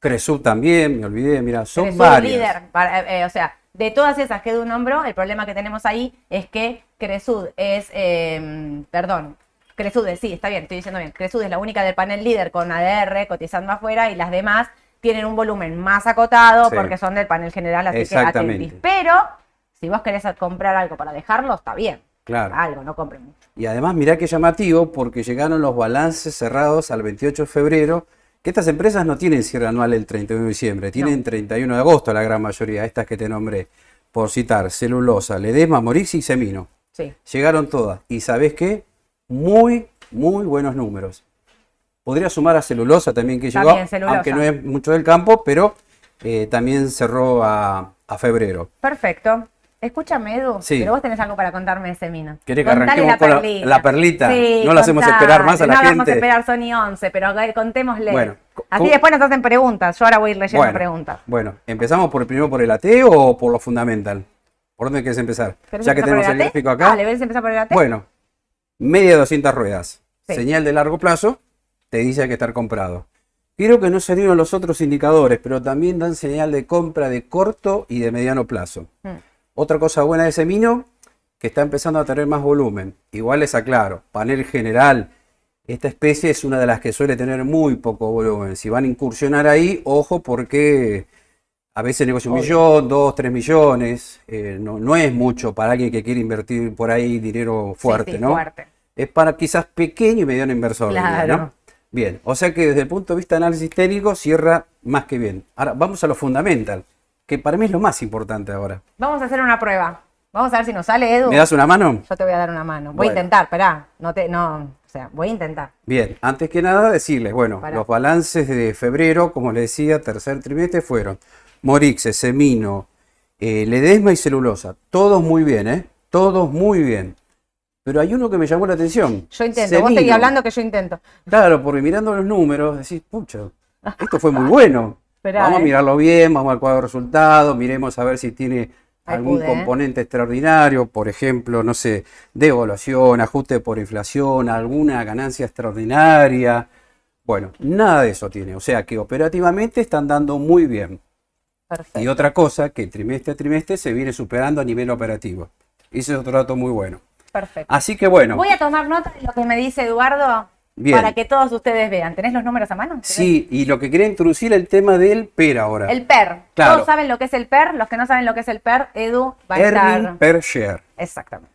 [SPEAKER 2] Cresub también, me olvidé, mira, son
[SPEAKER 1] Cresud
[SPEAKER 2] varias.
[SPEAKER 1] líder. para- eh, o sea, de todas esas que Edu nombró, el problema que tenemos ahí es que Cresud es, eh, perdón, Cresud es, sí, está bien, estoy diciendo bien. Cresud es la única del panel líder con ADR cotizando afuera y las demás tienen un volumen más acotado
[SPEAKER 2] Sí.
[SPEAKER 1] porque son del panel general, así que
[SPEAKER 2] Exactamente.
[SPEAKER 1] atentis. Pero si vos querés comprar algo para dejarlo, está bien.
[SPEAKER 2] Claro.
[SPEAKER 1] Algo, no compren mucho.
[SPEAKER 2] Y además, mirá qué llamativo, porque llegaron los balances cerrados al 28 de febrero, que estas empresas no tienen cierre anual el 31 de diciembre, tienen 31 de agosto la gran mayoría, estas que te nombré, por citar, Celulosa, Ledesma, Morix y Semino.
[SPEAKER 1] Sí.
[SPEAKER 2] Llegaron todas. Y ¿sabés qué? Muy, muy buenos números. Podría sumar a celulosa también que llegó,
[SPEAKER 1] También
[SPEAKER 2] aunque no es mucho del campo, pero eh, también cerró a, a febrero.
[SPEAKER 1] Perfecto. Escúchame, Edu,
[SPEAKER 2] Sí.
[SPEAKER 1] pero vos tenés algo para contarme de ese vino.
[SPEAKER 2] ¿Querés que
[SPEAKER 1] Contale
[SPEAKER 2] arranquemos con la- la perlita?
[SPEAKER 1] Sí,
[SPEAKER 2] No la hacemos esperar más a la
[SPEAKER 1] no la vamos a
[SPEAKER 2] gente.
[SPEAKER 1] esperar, son y 11, pero contémosle.
[SPEAKER 2] Bueno,
[SPEAKER 1] Así
[SPEAKER 2] ¿cómo-
[SPEAKER 1] después nos hacen preguntas. Yo ahora voy a ir leyendo
[SPEAKER 2] Bueno,
[SPEAKER 1] preguntas.
[SPEAKER 2] bueno, ¿empezamos por primero por el AT o por lo fundamental? ¿Por dónde quieres empezar?
[SPEAKER 1] ¿Querés
[SPEAKER 2] Ya que tenemos el gráfico acá.
[SPEAKER 1] Dale, ¿ves empezar por el AT?
[SPEAKER 2] Bueno, media de 200 ruedas.
[SPEAKER 1] Sí.
[SPEAKER 2] Señal de largo plazo, te dice que estar comprado. Creo que no salieron los otros indicadores, pero también dan señal de compra de corto y de mediano plazo.
[SPEAKER 1] Mm.
[SPEAKER 2] Otra cosa buena de ese vino, que está empezando a tener más volumen. Igual les aclaro, panel general, esta especie es una de las que suele tener muy poco volumen. Si van a incursionar ahí, ojo porque a veces negocia un
[SPEAKER 1] Obvio.
[SPEAKER 2] millón, dos, tres millones. eh, no, no es mucho para alguien que quiere invertir por ahí dinero fuerte,
[SPEAKER 1] Sí, sí,
[SPEAKER 2] ¿no?
[SPEAKER 1] fuerte.
[SPEAKER 2] Es para quizás pequeño y mediano inversor.
[SPEAKER 1] Claro.
[SPEAKER 2] ¿no? Bien, o sea que desde el punto de vista de análisis técnico cierra más que bien. Ahora vamos a lo fundamental, que para mí es lo más importante ahora.
[SPEAKER 1] Vamos a hacer una prueba. Vamos a ver si nos sale, Edu.
[SPEAKER 2] ¿Me das una mano?
[SPEAKER 1] Yo te voy a dar una mano. Voy
[SPEAKER 2] Bueno.
[SPEAKER 1] a intentar, esperá. No te, no, o sea, voy a intentar.
[SPEAKER 2] Bien, antes que nada decirles, bueno,
[SPEAKER 1] Pará.
[SPEAKER 2] los balances de febrero, como les decía, tercer trimestre fueron Morixe, Semino, eh, Ledesma y Celulosa. Todos muy bien, ¿eh? Todos muy bien. Pero hay uno que me llamó la atención.
[SPEAKER 1] Yo intento. Vos seguís
[SPEAKER 2] Semino.
[SPEAKER 1] hablando que yo intento.
[SPEAKER 2] Claro, porque mirando los números, decís, pucha, esto fue muy *laughs* bueno.
[SPEAKER 1] Esperá,
[SPEAKER 2] vamos a
[SPEAKER 1] eh.
[SPEAKER 2] mirarlo bien, vamos al cuadro de resultados, miremos a ver si tiene
[SPEAKER 1] Ahí
[SPEAKER 2] algún
[SPEAKER 1] pude, eh.
[SPEAKER 2] componente extraordinario, por ejemplo, no sé, devaluación, ajuste por inflación, alguna ganancia extraordinaria. Bueno, nada de eso tiene. O sea que operativamente están dando muy bien.
[SPEAKER 1] Perfecto.
[SPEAKER 2] Y otra cosa, que trimestre a trimestre se viene superando a nivel operativo. Ese es otro dato muy bueno.
[SPEAKER 1] Perfecto.
[SPEAKER 2] Así que bueno,
[SPEAKER 1] Voy a tomar nota de lo que me dice Eduardo
[SPEAKER 2] Bien.
[SPEAKER 1] para que todos ustedes vean. ¿Tenés los números a mano?
[SPEAKER 2] sí, y lo que quería introducir el tema del PER ahora.
[SPEAKER 1] El PER.
[SPEAKER 2] Claro.
[SPEAKER 1] Todos saben lo que es el PER. Los que no saben lo que es el PER, Edu va a
[SPEAKER 2] Earning
[SPEAKER 1] estar.
[SPEAKER 2] per share.
[SPEAKER 1] Exactamente.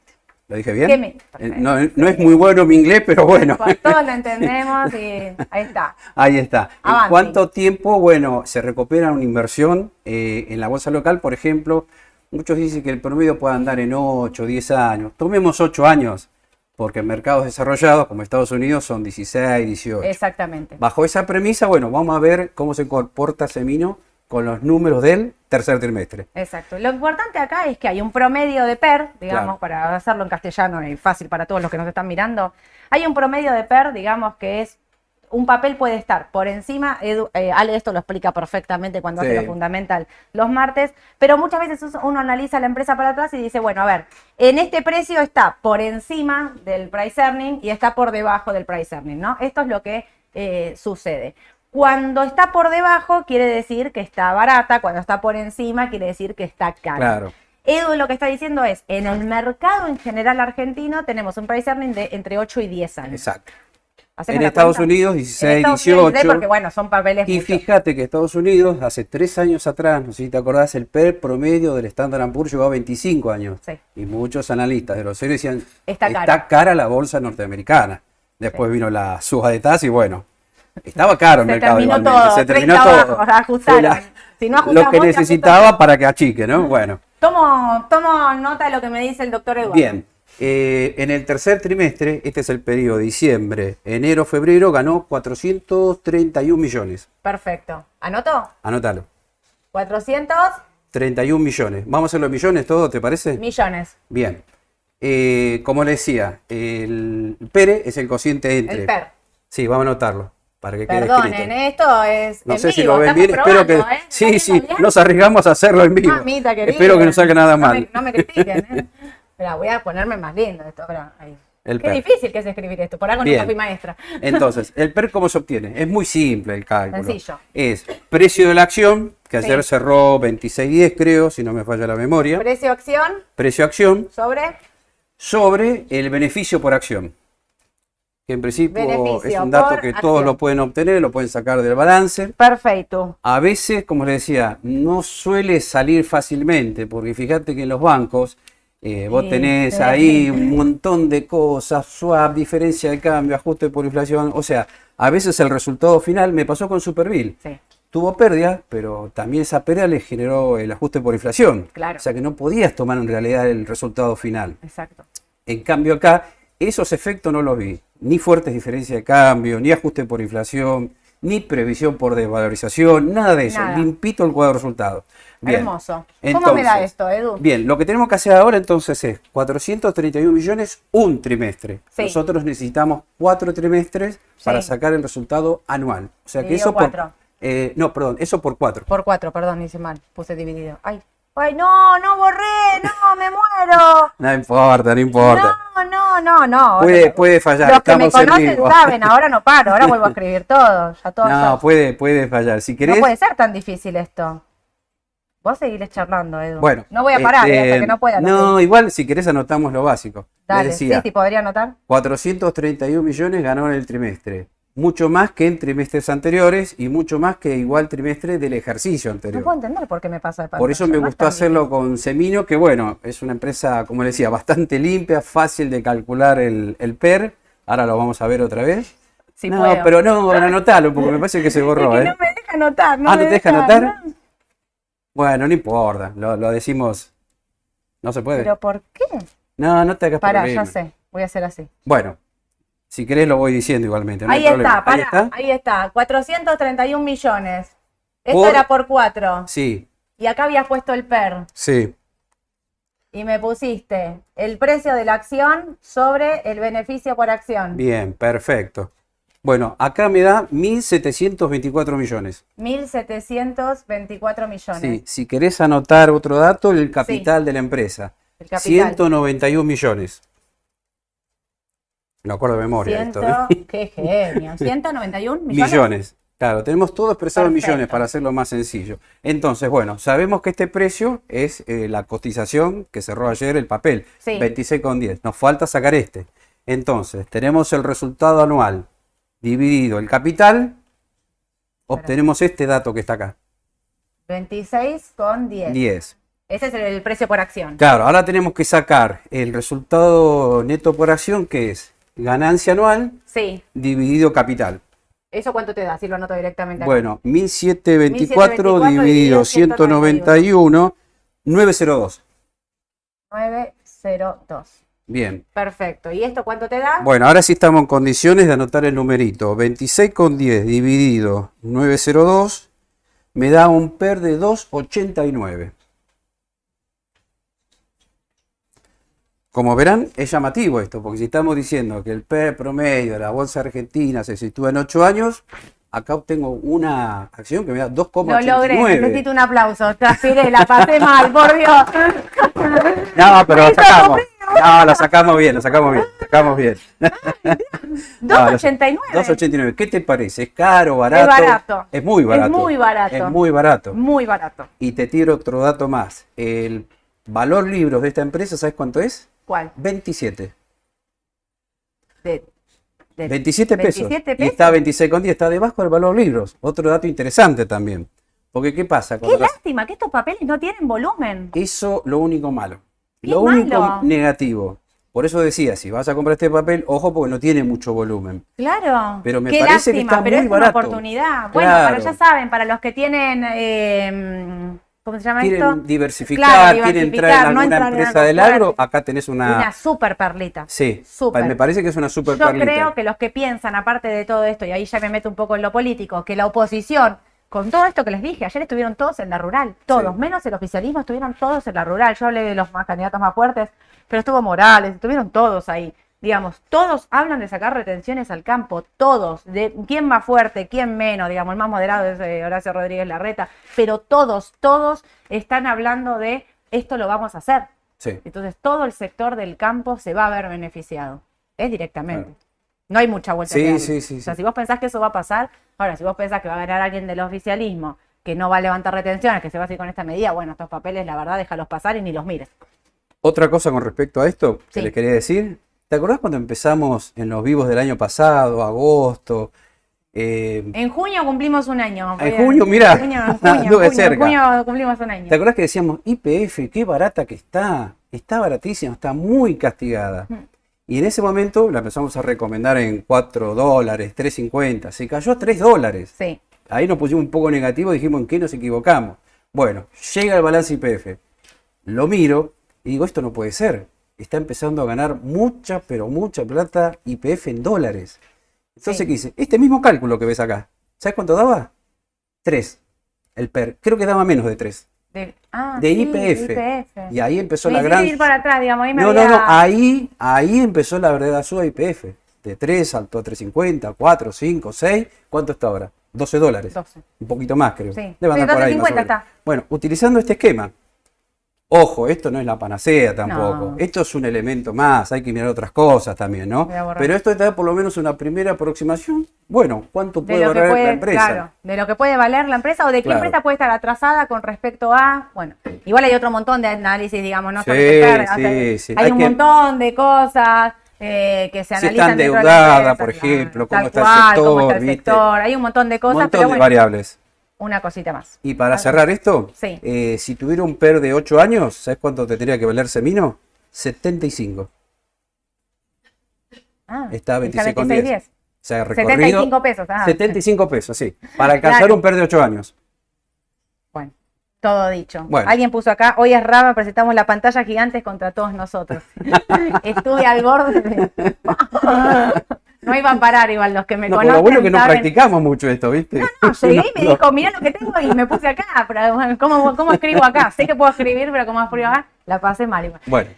[SPEAKER 2] ¿Lo dije bien?
[SPEAKER 1] ¿Qué me-
[SPEAKER 2] Eh, No, no es muy bueno mi inglés, pero bueno.
[SPEAKER 1] Pues todos lo *laughs* entendemos y ahí está.
[SPEAKER 2] Ahí está. ¿En
[SPEAKER 1] Avante.
[SPEAKER 2] cuánto tiempo, bueno, se recupera una inversión eh, en la bolsa local? Por ejemplo, muchos dicen que el promedio puede andar en 8, 10 años. Tomemos 8 años, porque en mercados desarrollados como Estados Unidos son 16, 18.
[SPEAKER 1] Exactamente.
[SPEAKER 2] Bajo esa premisa, bueno, vamos a ver cómo se comporta Semino con los números del tercer trimestre.
[SPEAKER 1] Exacto. Lo importante acá es que hay un promedio de PER, digamos,
[SPEAKER 2] Claro.
[SPEAKER 1] para hacerlo en castellano y fácil para todos los que nos están mirando. Hay un promedio de PER, digamos, que es un papel puede estar por encima, Edu- eh, Ale esto lo explica perfectamente cuando hace lo fundamental los martes, pero muchas veces uno analiza la empresa para atrás y dice, bueno, a ver, en este precio está por encima del price earning y está por debajo del price earning, ¿no? Esto es lo que eh, sucede. Cuando está por debajo quiere decir que está barata, cuando está por encima quiere decir que está cara.
[SPEAKER 2] Claro.
[SPEAKER 1] Edu lo que está diciendo es, en el mercado en general argentino tenemos un price earning de entre 8 y 10 años.
[SPEAKER 2] Exacto.
[SPEAKER 1] ¿Hacemos
[SPEAKER 2] En Estados
[SPEAKER 1] cuenta?
[SPEAKER 2] Unidos,
[SPEAKER 1] En
[SPEAKER 2] 16,
[SPEAKER 1] Estados Unidos,
[SPEAKER 2] 18.
[SPEAKER 1] porque bueno, son papeles
[SPEAKER 2] Y fíjate que Estados Unidos, hace tres años atrás, no sé si te acordás, el PER promedio del Standard Poor's llegó a 25 años.
[SPEAKER 1] Sí.
[SPEAKER 2] Y muchos analistas de los serios decían,
[SPEAKER 1] Está cara".
[SPEAKER 2] la bolsa norteamericana. Después vino la suba de tasa y bueno, estaba caro el
[SPEAKER 1] Se
[SPEAKER 2] mercado
[SPEAKER 1] terminó todo,
[SPEAKER 2] se terminó
[SPEAKER 1] 30
[SPEAKER 2] todo. la-
[SPEAKER 1] Si no
[SPEAKER 2] lo que necesitaba para que achique, ¿no? Bueno,
[SPEAKER 1] Tomo, tomo nota de lo que me dice el doctor Eduardo.
[SPEAKER 2] bien. Eh, en el tercer trimestre, este es el periodo diciembre, enero, febrero, ganó 431 millones.
[SPEAKER 1] Perfecto. ¿Anotó?
[SPEAKER 2] Anótalo.
[SPEAKER 1] 400
[SPEAKER 2] 31 millones. Vamos a hacer los millones todo, ¿te parece?
[SPEAKER 1] millones.
[SPEAKER 2] Bien. Eh, como le decía, el PERE es el cociente entre.
[SPEAKER 1] El PER.
[SPEAKER 2] Sí, vamos a anotarlo para que quede
[SPEAKER 1] Perdonen,
[SPEAKER 2] escrito.
[SPEAKER 1] esto es.
[SPEAKER 2] No
[SPEAKER 1] en
[SPEAKER 2] sé si lo ven bien, espero que.
[SPEAKER 1] ¿eh?
[SPEAKER 2] Sí,
[SPEAKER 1] ¿Está
[SPEAKER 2] sí,
[SPEAKER 1] bien?
[SPEAKER 2] nos arriesgamos a hacerlo en vivo.
[SPEAKER 1] Mamita.
[SPEAKER 2] Espero que no salga nada
[SPEAKER 1] No
[SPEAKER 2] mal.
[SPEAKER 1] me, no me critiquen, ¿eh? Voy a ponerme más lindo esto. espera, ahí.
[SPEAKER 2] El
[SPEAKER 1] Qué
[SPEAKER 2] PER.
[SPEAKER 1] difícil que es escribir esto. Por algo
[SPEAKER 2] Bien.
[SPEAKER 1] no fui maestra. *laughs*
[SPEAKER 2] Entonces, ¿el PER cómo se obtiene? Es muy simple el cálculo.
[SPEAKER 1] Sencillo.
[SPEAKER 2] Es precio de la acción, que ayer
[SPEAKER 1] Sí.
[SPEAKER 2] cerró 26.10 creo, si no me falla la memoria.
[SPEAKER 1] Precio acción
[SPEAKER 2] Precio acción
[SPEAKER 1] sobre
[SPEAKER 2] sobre el beneficio por acción. Que en principio
[SPEAKER 1] Beneficio
[SPEAKER 2] es un dato que
[SPEAKER 1] acción.
[SPEAKER 2] todos lo pueden obtener, lo pueden sacar del balance.
[SPEAKER 1] Perfecto.
[SPEAKER 2] A veces, como les decía, no suele salir fácilmente, porque fíjate que en los bancos eh, vos tenés ahí un montón de cosas, swap, diferencia de cambio, ajuste por inflación. O sea, a veces el resultado final me pasó con Superville.
[SPEAKER 1] Sí.
[SPEAKER 2] Tuvo pérdida, pero también esa pérdida le generó el ajuste por inflación.
[SPEAKER 1] Claro.
[SPEAKER 2] O sea que no podías tomar en realidad el resultado final.
[SPEAKER 1] Exacto.
[SPEAKER 2] En cambio acá, esos efectos no los vi. Ni fuertes diferencias de cambio, ni ajuste por inflación, ni previsión por desvalorización, nada de eso.
[SPEAKER 1] Nada.
[SPEAKER 2] Limpito el cuadro de resultados. Bien.
[SPEAKER 1] Hermoso. ¿Cómo me da esto, Edu?
[SPEAKER 2] Bien, lo que tenemos que hacer ahora entonces es 431 millones un trimestre.
[SPEAKER 1] Sí.
[SPEAKER 2] Nosotros necesitamos cuatro trimestres para sacar el resultado anual. O sea que eso por...
[SPEAKER 1] cuatro.
[SPEAKER 2] eh, no, perdón, eso por cuatro.
[SPEAKER 1] Por cuatro, perdón, hice mal. Puse dividido. Ay, ay, no, no borré, no, me muero. *laughs*
[SPEAKER 2] No importa, no importa.
[SPEAKER 1] No, no, no, no.
[SPEAKER 2] Puede, puede fallar,
[SPEAKER 1] Los que me
[SPEAKER 2] estamos
[SPEAKER 1] conocen saben, *laughs* ahora no paro, ahora vuelvo a escribir todo. Ya todo
[SPEAKER 2] No,
[SPEAKER 1] ya-
[SPEAKER 2] puede, puede fallar. Si
[SPEAKER 1] No
[SPEAKER 2] querés,
[SPEAKER 1] puede ser tan difícil esto. Vos seguirles charlando, Edu.
[SPEAKER 2] bueno.
[SPEAKER 1] No voy a parar eh, hasta
[SPEAKER 2] este,
[SPEAKER 1] que no pueda.
[SPEAKER 2] No, igual si querés anotamos lo básico.
[SPEAKER 1] Dale,
[SPEAKER 2] decía,
[SPEAKER 1] sí, sí, podría anotar.
[SPEAKER 2] 431 millones ganó en el trimestre. Mucho más que en trimestres anteriores y mucho más que igual trimestre del ejercicio
[SPEAKER 1] No
[SPEAKER 2] anterior.
[SPEAKER 1] puedo entender por qué me pasa de
[SPEAKER 2] Por eso me gustó hacerlo con Semino, que bueno, es una empresa, como le decía, bastante limpia, fácil de calcular el, el PER. Ahora lo vamos a ver otra vez. No,
[SPEAKER 1] puedo.
[SPEAKER 2] pero no, anotalo, porque me parece que se *laughs* borró,
[SPEAKER 1] Es que
[SPEAKER 2] ¿eh?
[SPEAKER 1] no me deja anotar. No
[SPEAKER 2] ah, ¿no te deja
[SPEAKER 1] deja,
[SPEAKER 2] anotar?
[SPEAKER 1] no.
[SPEAKER 2] Bueno, no importa, lo, lo decimos. No se puede.
[SPEAKER 1] ¿Pero por qué?
[SPEAKER 2] no, no te hagas
[SPEAKER 1] Pará,
[SPEAKER 2] problema.
[SPEAKER 1] ya sé. Voy a hacer así.
[SPEAKER 2] Bueno, si querés lo voy diciendo igualmente. no
[SPEAKER 1] ahí, está, pará,
[SPEAKER 2] Ahí está.
[SPEAKER 1] ahí está. 431 millones. Esto
[SPEAKER 2] Por-
[SPEAKER 1] era por 4.
[SPEAKER 2] Sí,
[SPEAKER 1] Y acá habías puesto el PER.
[SPEAKER 2] sí.
[SPEAKER 1] Y me pusiste el precio de la acción sobre el beneficio por acción.
[SPEAKER 2] Bien, perfecto. Bueno, acá me da 1.724 millones.
[SPEAKER 1] 1.724 millones.
[SPEAKER 2] Sí, si querés anotar otro dato, el capital de la empresa.
[SPEAKER 1] El capital.
[SPEAKER 2] 191 millones. Me acuerdo de memoria esto. ¿eh?
[SPEAKER 1] Ciento- *laughs* Qué genio. 191 millones.
[SPEAKER 2] Millones. Claro, tenemos todo expresado en millones para hacerlo más sencillo. Entonces, bueno, sabemos que este precio es eh, la cotización que cerró ayer el papel,
[SPEAKER 1] Sí.
[SPEAKER 2] 26,10. Nos falta sacar este. Entonces, tenemos el resultado anual dividido el capital, obtenemos este dato que está acá,
[SPEAKER 1] 26 con 10.
[SPEAKER 2] 10.
[SPEAKER 1] Ese es el, precio por acción.
[SPEAKER 2] Claro, ahora tenemos que sacar el resultado neto por acción, que es ganancia anual
[SPEAKER 1] Sí.
[SPEAKER 2] dividido capital.
[SPEAKER 1] ¿Eso cuánto te da? Si lo anoto directamente acá.
[SPEAKER 2] Bueno, 1724
[SPEAKER 1] 1724
[SPEAKER 2] dividido 191, 902.
[SPEAKER 1] 902.
[SPEAKER 2] Bien.
[SPEAKER 1] Perfecto. ¿Y esto cuánto te da?
[SPEAKER 2] Bueno, ahora sí estamos en condiciones de anotar el numerito. 26,10 dividido 902 me da un PER de 2,89. Como verán, es llamativo esto, porque si estamos diciendo que el PER promedio de la bolsa argentina se sitúa en 8 años, acá obtengo una acción que me da
[SPEAKER 1] Lo
[SPEAKER 2] 2,89.
[SPEAKER 1] logré, necesito un aplauso. Transpiré, la pasé mal, por Dios. *laughs*
[SPEAKER 2] No, pero sacamos. No, la sacamos bien, la sacamos bien, sacamos bien. No, los-
[SPEAKER 1] 2.89.
[SPEAKER 2] 2.89. ¿Qué te parece? ¿Es caro, barato?
[SPEAKER 1] barato.
[SPEAKER 2] Es muy
[SPEAKER 1] Es
[SPEAKER 2] barato.
[SPEAKER 1] muy barato.
[SPEAKER 2] Es muy barato.
[SPEAKER 1] Muy barato.
[SPEAKER 2] Y te tiro otro dato más. El valor libros de esta empresa, ¿sabes cuánto es?
[SPEAKER 1] ¿Cuál?
[SPEAKER 2] 27.
[SPEAKER 1] De, de
[SPEAKER 2] 27 pesos.
[SPEAKER 1] 27
[SPEAKER 2] Y
[SPEAKER 1] pesos.
[SPEAKER 2] está 26,10. Está debajo del valor libros. Otro dato interesante también. Porque ¿qué pasa?
[SPEAKER 1] Qué
[SPEAKER 2] las-
[SPEAKER 1] lástima que estos papeles no tienen volumen.
[SPEAKER 2] Eso lo único malo. Lo único
[SPEAKER 1] malo.
[SPEAKER 2] negativo. Por eso decía, si vas a comprar este papel, ojo porque no tiene mucho volumen.
[SPEAKER 1] Claro.
[SPEAKER 2] Pero me
[SPEAKER 1] Qué
[SPEAKER 2] parece que está
[SPEAKER 1] pero
[SPEAKER 2] muy
[SPEAKER 1] es
[SPEAKER 2] barato.
[SPEAKER 1] una oportunidad. Bueno,
[SPEAKER 2] Claro.
[SPEAKER 1] para ya saben, para los que tienen, eh, ¿cómo se llama
[SPEAKER 2] Quieren
[SPEAKER 1] esto?
[SPEAKER 2] diversificar,
[SPEAKER 1] Claro,
[SPEAKER 2] quieren entrar
[SPEAKER 1] diversificar,
[SPEAKER 2] en
[SPEAKER 1] no
[SPEAKER 2] alguna
[SPEAKER 1] entrar en
[SPEAKER 2] empresa del agro, acá tenés una...
[SPEAKER 1] Una super perlita.
[SPEAKER 2] Sí,
[SPEAKER 1] Súper.
[SPEAKER 2] me parece que es una super
[SPEAKER 1] Yo
[SPEAKER 2] perlita.
[SPEAKER 1] creo que los que piensan, aparte de todo esto, y ahí ya me meto un poco en lo político, que la oposición, con todo esto que les dije, ayer estuvieron todos en la rural, todos,
[SPEAKER 2] Sí.
[SPEAKER 1] menos el oficialismo, estuvieron todos en la rural. Yo hablé de los más candidatos más fuertes, pero estuvo Morales, estuvieron todos ahí. Digamos, todos hablan de sacar retenciones al campo, todos, de quién más fuerte, quién menos, digamos, el más moderado es eh, Horacio Rodríguez Larreta, pero todos, todos están hablando de esto lo vamos a hacer.
[SPEAKER 2] Sí.
[SPEAKER 1] Entonces todo el sector del campo se va a ver beneficiado. Es directamente.
[SPEAKER 2] Claro.
[SPEAKER 1] No hay mucha vuelta
[SPEAKER 2] Sí, sí, sí,
[SPEAKER 1] O sea,
[SPEAKER 2] sí.
[SPEAKER 1] si vos pensás que eso va a pasar, ahora, si vos pensás que va a ganar alguien del oficialismo, que no va a levantar retenciones, que se va a hacer con esta medida, bueno, estos papeles, la verdad, déjalos pasar y ni los mires.
[SPEAKER 2] Otra cosa con respecto a esto que
[SPEAKER 1] Sí.
[SPEAKER 2] les quería decir. ¿Te acordás cuando empezamos en los vivos del año pasado, agosto? Eh,
[SPEAKER 1] En junio cumplimos un año.
[SPEAKER 2] En junio, mirá,
[SPEAKER 1] En junio, en *laughs* junio, junio,
[SPEAKER 2] cerca.
[SPEAKER 1] junio cumplimos un año.
[SPEAKER 2] ¿Te acordás que decíamos IPF, qué barata que está? Está baratísima, está muy castigada.
[SPEAKER 1] Mm.
[SPEAKER 2] Y en ese momento la empezamos a recomendar en 4 dólares, 3.50. Se cayó a 3 dólares.
[SPEAKER 1] Sí.
[SPEAKER 2] Ahí nos pusimos un poco negativo y dijimos en qué nos equivocamos. Bueno, llega el balance IPF. Lo miro y digo, esto no puede ser. está empezando a ganar mucha, pero mucha plata IPF en dólares. Entonces,
[SPEAKER 1] Sí.
[SPEAKER 2] ¿qué dice? Este mismo cálculo que ves acá, ¿sabes cuánto daba? 3. El PER. Creo que daba menos de 3.
[SPEAKER 1] De, ah,
[SPEAKER 2] De
[SPEAKER 1] sí,
[SPEAKER 2] IPF.
[SPEAKER 1] IPF.
[SPEAKER 2] Y ahí empezó
[SPEAKER 1] Me
[SPEAKER 2] la gran...
[SPEAKER 1] ir para atrás, digamos. Ahí me
[SPEAKER 2] No, no,
[SPEAKER 1] había-
[SPEAKER 2] no, ahí, ahí empezó la verdadera suba IPF. De 3 saltó a 3.50, 4, 5, 6. ¿Cuánto está ahora? 12 dólares.
[SPEAKER 1] 12.
[SPEAKER 2] Un poquito más, creo.
[SPEAKER 1] Sí. Sí,
[SPEAKER 2] andar por ahí, más o
[SPEAKER 1] 12.50
[SPEAKER 2] menos.
[SPEAKER 1] está.
[SPEAKER 2] Bueno, utilizando este esquema. Ojo, esto no es la panacea tampoco.
[SPEAKER 1] No.
[SPEAKER 2] Esto es un elemento más, hay que mirar otras cosas también, ¿no? Pero esto da por lo menos una primera aproximación. Bueno, ¿cuánto
[SPEAKER 1] de
[SPEAKER 2] puede valer la empresa?
[SPEAKER 1] claro, de lo que puede valer la empresa o de qué
[SPEAKER 2] Claro.
[SPEAKER 1] empresa puede estar atrasada con respecto a, bueno, igual hay otro montón de análisis, digamos, no
[SPEAKER 2] Sí,
[SPEAKER 1] carga,
[SPEAKER 2] sí,
[SPEAKER 1] o sea,
[SPEAKER 2] sí.
[SPEAKER 1] hay,
[SPEAKER 2] Hay
[SPEAKER 1] un
[SPEAKER 2] que-
[SPEAKER 1] montón de cosas eh, que se
[SPEAKER 2] Si
[SPEAKER 1] analizan
[SPEAKER 2] está
[SPEAKER 1] de la
[SPEAKER 2] endeudada,
[SPEAKER 1] empresa,
[SPEAKER 2] por
[SPEAKER 1] claro,
[SPEAKER 2] ejemplo, cómo está el
[SPEAKER 1] cual, cómo
[SPEAKER 2] sector,
[SPEAKER 1] está el
[SPEAKER 2] ¿viste?
[SPEAKER 1] sector, hay un montón de
[SPEAKER 2] Un
[SPEAKER 1] cosas,
[SPEAKER 2] montón
[SPEAKER 1] pero
[SPEAKER 2] de
[SPEAKER 1] bueno,
[SPEAKER 2] variables.
[SPEAKER 1] Una cosita más.
[SPEAKER 2] Y para cerrar esto,
[SPEAKER 1] Sí.
[SPEAKER 2] eh, si tuviera un PER de 8 años, ¿sabes cuánto tendría que valer Semino? 75.
[SPEAKER 1] Ah,
[SPEAKER 2] Está a
[SPEAKER 1] está
[SPEAKER 2] 26,10.
[SPEAKER 1] 26.10.
[SPEAKER 2] O sea, recorrido.
[SPEAKER 1] 75 pesos. Ah,
[SPEAKER 2] 75 pesos, sí. Para alcanzar
[SPEAKER 1] Claro.
[SPEAKER 2] un PER de 8 años.
[SPEAKER 1] Bueno, todo dicho.
[SPEAKER 2] Bueno.
[SPEAKER 1] Alguien puso acá, hoy es Raba, presentamos la pantalla gigantes contra todos nosotros. *laughs* Estuve al borde de... *laughs* No iban a parar igual los que me
[SPEAKER 2] No,
[SPEAKER 1] conocen.
[SPEAKER 2] lo bueno que no
[SPEAKER 1] saben.
[SPEAKER 2] practicamos mucho esto, ¿viste?
[SPEAKER 1] No, llegué *laughs* y me
[SPEAKER 2] No,
[SPEAKER 1] dijo, mirá lo que tengo y me puse acá. Pero, bueno, ¿cómo, ¿Cómo escribo acá? Sé que puedo escribir, pero ¿cómo escribo acá? La pasé mal igual.
[SPEAKER 2] Bueno,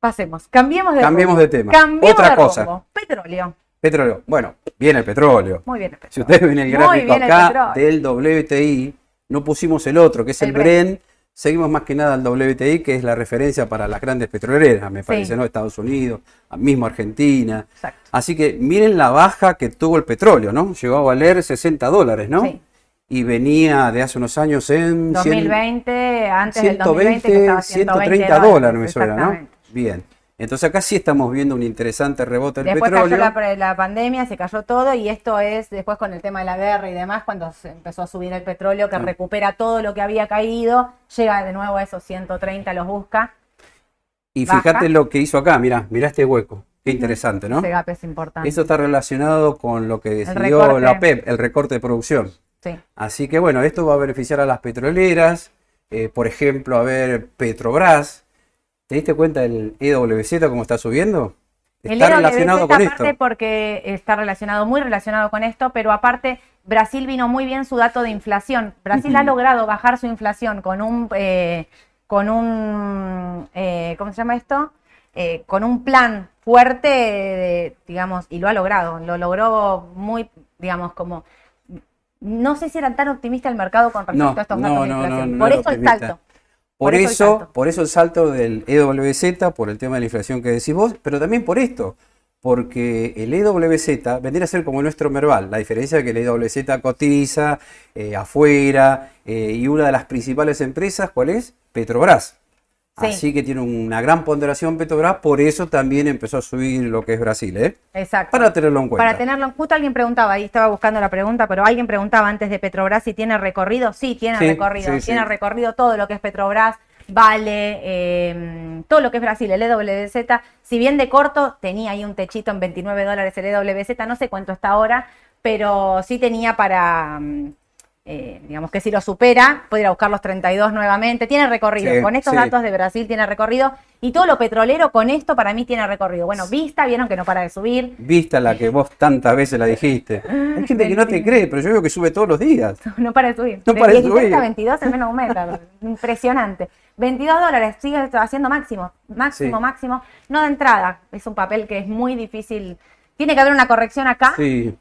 [SPEAKER 1] Pasemos. Cambiemos de
[SPEAKER 2] Cambiemos
[SPEAKER 1] rumbo.
[SPEAKER 2] de tema.
[SPEAKER 1] Cambiemos
[SPEAKER 2] Otra
[SPEAKER 1] de
[SPEAKER 2] cosa.
[SPEAKER 1] rumbo. Petróleo.
[SPEAKER 2] petróleo. Bueno, viene el petróleo.
[SPEAKER 1] Muy bien el
[SPEAKER 2] Si
[SPEAKER 1] petróleo.
[SPEAKER 2] ustedes ven el gráfico
[SPEAKER 1] el
[SPEAKER 2] acá del WTI, no pusimos el otro, que es el,
[SPEAKER 1] El
[SPEAKER 2] Bren. Seguimos más que nada al WTI, que es la referencia para las grandes petroleras, me parece, ¿no? Estados Unidos, mismo Argentina.
[SPEAKER 1] Exacto.
[SPEAKER 2] Así que miren la baja que tuvo el petróleo, ¿no? Llegó a valer 60 dólares, ¿no?
[SPEAKER 1] Sí.
[SPEAKER 2] Y venía de hace unos años en 100
[SPEAKER 1] 2020, antes del 2020, que
[SPEAKER 2] 120,
[SPEAKER 1] estaba 120
[SPEAKER 2] 130 dólares, me suena, ¿no? Bien. Entonces acá sí estamos viendo un interesante rebote del
[SPEAKER 1] Después
[SPEAKER 2] petróleo.
[SPEAKER 1] cayó la, la pandemia, se cayó todo y esto es después con el tema de la guerra y demás, cuando se empezó a subir el petróleo, que
[SPEAKER 2] Ah.
[SPEAKER 1] recupera todo lo que había caído, llega de nuevo a esos 130, los busca.
[SPEAKER 2] Y
[SPEAKER 1] baja.
[SPEAKER 2] fíjate lo que hizo acá, mirá, mirá este hueco. Qué interesante, ¿no?
[SPEAKER 1] Ese gap es importante.
[SPEAKER 2] Eso está relacionado con lo que decidió la OPEP, el recorte de producción.
[SPEAKER 1] Sí.
[SPEAKER 2] Así que bueno, esto va a beneficiar a las petroleras, eh, por ejemplo, a ver Petrobras. ¿Te diste cuenta del EWZ cómo está subiendo? Está
[SPEAKER 1] EWZ
[SPEAKER 2] relacionado con
[SPEAKER 1] aparte
[SPEAKER 2] esto.
[SPEAKER 1] porque está relacionado, muy relacionado con esto, pero aparte Brasil vino muy bien su dato de inflación. Brasil ha logrado bajar su inflación con un, eh, con un, eh, ¿cómo se llama esto? Eh, con un plan fuerte, de- digamos, y lo ha logrado. Lo logró muy, digamos, como no sé si era tan optimista el mercado con respecto
[SPEAKER 2] No,
[SPEAKER 1] a estos datos de
[SPEAKER 2] no,
[SPEAKER 1] inflación.
[SPEAKER 2] no
[SPEAKER 1] Por eso el salto.
[SPEAKER 2] Por,
[SPEAKER 1] por eso el
[SPEAKER 2] eso,
[SPEAKER 1] salto.
[SPEAKER 2] por eso el salto del EWZ, por el tema de la inflación que decís vos, pero también por esto, porque el EWZ vendría a ser como nuestro Merval. La diferencia es que el EWZ cotiza eh, afuera eh, y una de las principales empresas, ¿cuál es? Petrobras.
[SPEAKER 1] Sí.
[SPEAKER 2] Así que tiene una gran ponderación Petrobras, por eso también empezó a subir lo que es Brasil, ¿eh?
[SPEAKER 1] Exacto.
[SPEAKER 2] Para tenerlo en cuenta.
[SPEAKER 1] Para tenerlo, justo alguien preguntaba, ahí estaba buscando la pregunta, pero alguien preguntaba antes de Petrobras si tiene recorrido. Sí, tiene
[SPEAKER 2] Sí,
[SPEAKER 1] recorrido.
[SPEAKER 2] sí.
[SPEAKER 1] Tiene recorrido todo lo que es Petrobras, Vale, eh, todo lo que es Brasil, el EWZ. Si bien de corto tenía ahí un techito en 29 dólares el EWZ, no sé cuánto está ahora, pero sí tenía para, mm, eh, digamos que si lo supera, puede ir a buscar los 32 nuevamente. Tiene recorrido.
[SPEAKER 2] Sí,
[SPEAKER 1] con estos
[SPEAKER 2] sí.
[SPEAKER 1] datos de Brasil tiene recorrido. Y todo lo petrolero con esto para mí tiene recorrido. Bueno, Vista, vieron que no para de subir.
[SPEAKER 2] Vista la que vos tantas veces la dijiste. *laughs* Hay gente que no te cree, pero yo veo que sube todos los días. *laughs*
[SPEAKER 1] No para de subir.
[SPEAKER 2] No para de
[SPEAKER 1] 16
[SPEAKER 2] subir.
[SPEAKER 1] a 22 en menos de un mes. *laughs* Impresionante. 22 dólares, sigue haciendo máximo. Máximo,
[SPEAKER 2] Sí.
[SPEAKER 1] máximo. No de entrada. Es un papel que es muy difícil. Tiene que haber una corrección acá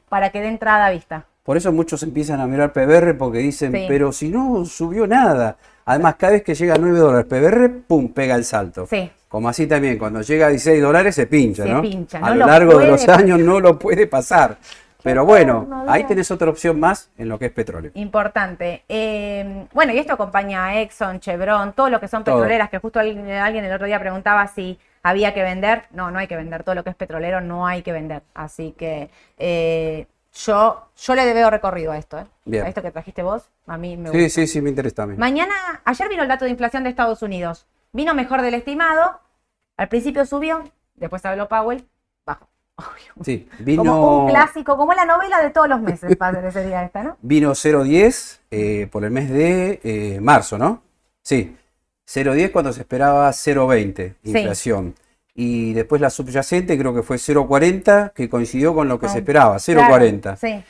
[SPEAKER 1] para que dé entrada a vista.
[SPEAKER 2] Por eso muchos empiezan a mirar PBR porque dicen,
[SPEAKER 1] Sí.
[SPEAKER 2] pero si no subió nada. Además, cada vez que llega a 9 dólares PBR, pum, pega el salto.
[SPEAKER 1] Sí.
[SPEAKER 2] Como así también, cuando llega a 16 dólares se pincha,
[SPEAKER 1] Se
[SPEAKER 2] ¿no?
[SPEAKER 1] pincha,
[SPEAKER 2] a
[SPEAKER 1] no
[SPEAKER 2] lo
[SPEAKER 1] lo
[SPEAKER 2] largo de los
[SPEAKER 1] pasar.
[SPEAKER 2] años no lo puede pasar. Pero bueno,
[SPEAKER 1] no
[SPEAKER 2] ahí tenés otra opción más en lo que es petróleo.
[SPEAKER 1] Importante. Eh, bueno, y esto acompaña a Exxon, Chevron, todo lo que son
[SPEAKER 2] Todo.
[SPEAKER 1] petroleras, que justo alguien, alguien el otro día preguntaba si había que vender. No, no hay que vender. Todo lo que es petrolero no hay que vender. Así que eh, yo, yo le veo recorrido a esto. ¿eh?
[SPEAKER 2] Bien.
[SPEAKER 1] A esto que trajiste vos, a mí me
[SPEAKER 2] Sí,
[SPEAKER 1] gusta.
[SPEAKER 2] sí, sí, me interesa también.
[SPEAKER 1] Mañana, ayer vino el dato de inflación de Estados Unidos. Vino mejor del estimado. Al principio subió, después habló Powell, bajó. *laughs* Obvio.
[SPEAKER 2] Sí,
[SPEAKER 1] Como
[SPEAKER 2] vino,
[SPEAKER 1] un clásico, como la novela de todos los meses, *laughs* parecería esta, ¿no?
[SPEAKER 2] vino 0.10 eh, por el mes de eh, marzo, ¿no? Sí, 0.10 cuando se esperaba 0.20
[SPEAKER 1] Sí.
[SPEAKER 2] Y después la subyacente creo que fue 0,40, que coincidió con lo que
[SPEAKER 1] Ah,
[SPEAKER 2] se esperaba,
[SPEAKER 1] Claro,
[SPEAKER 2] 0,40.
[SPEAKER 1] Sí.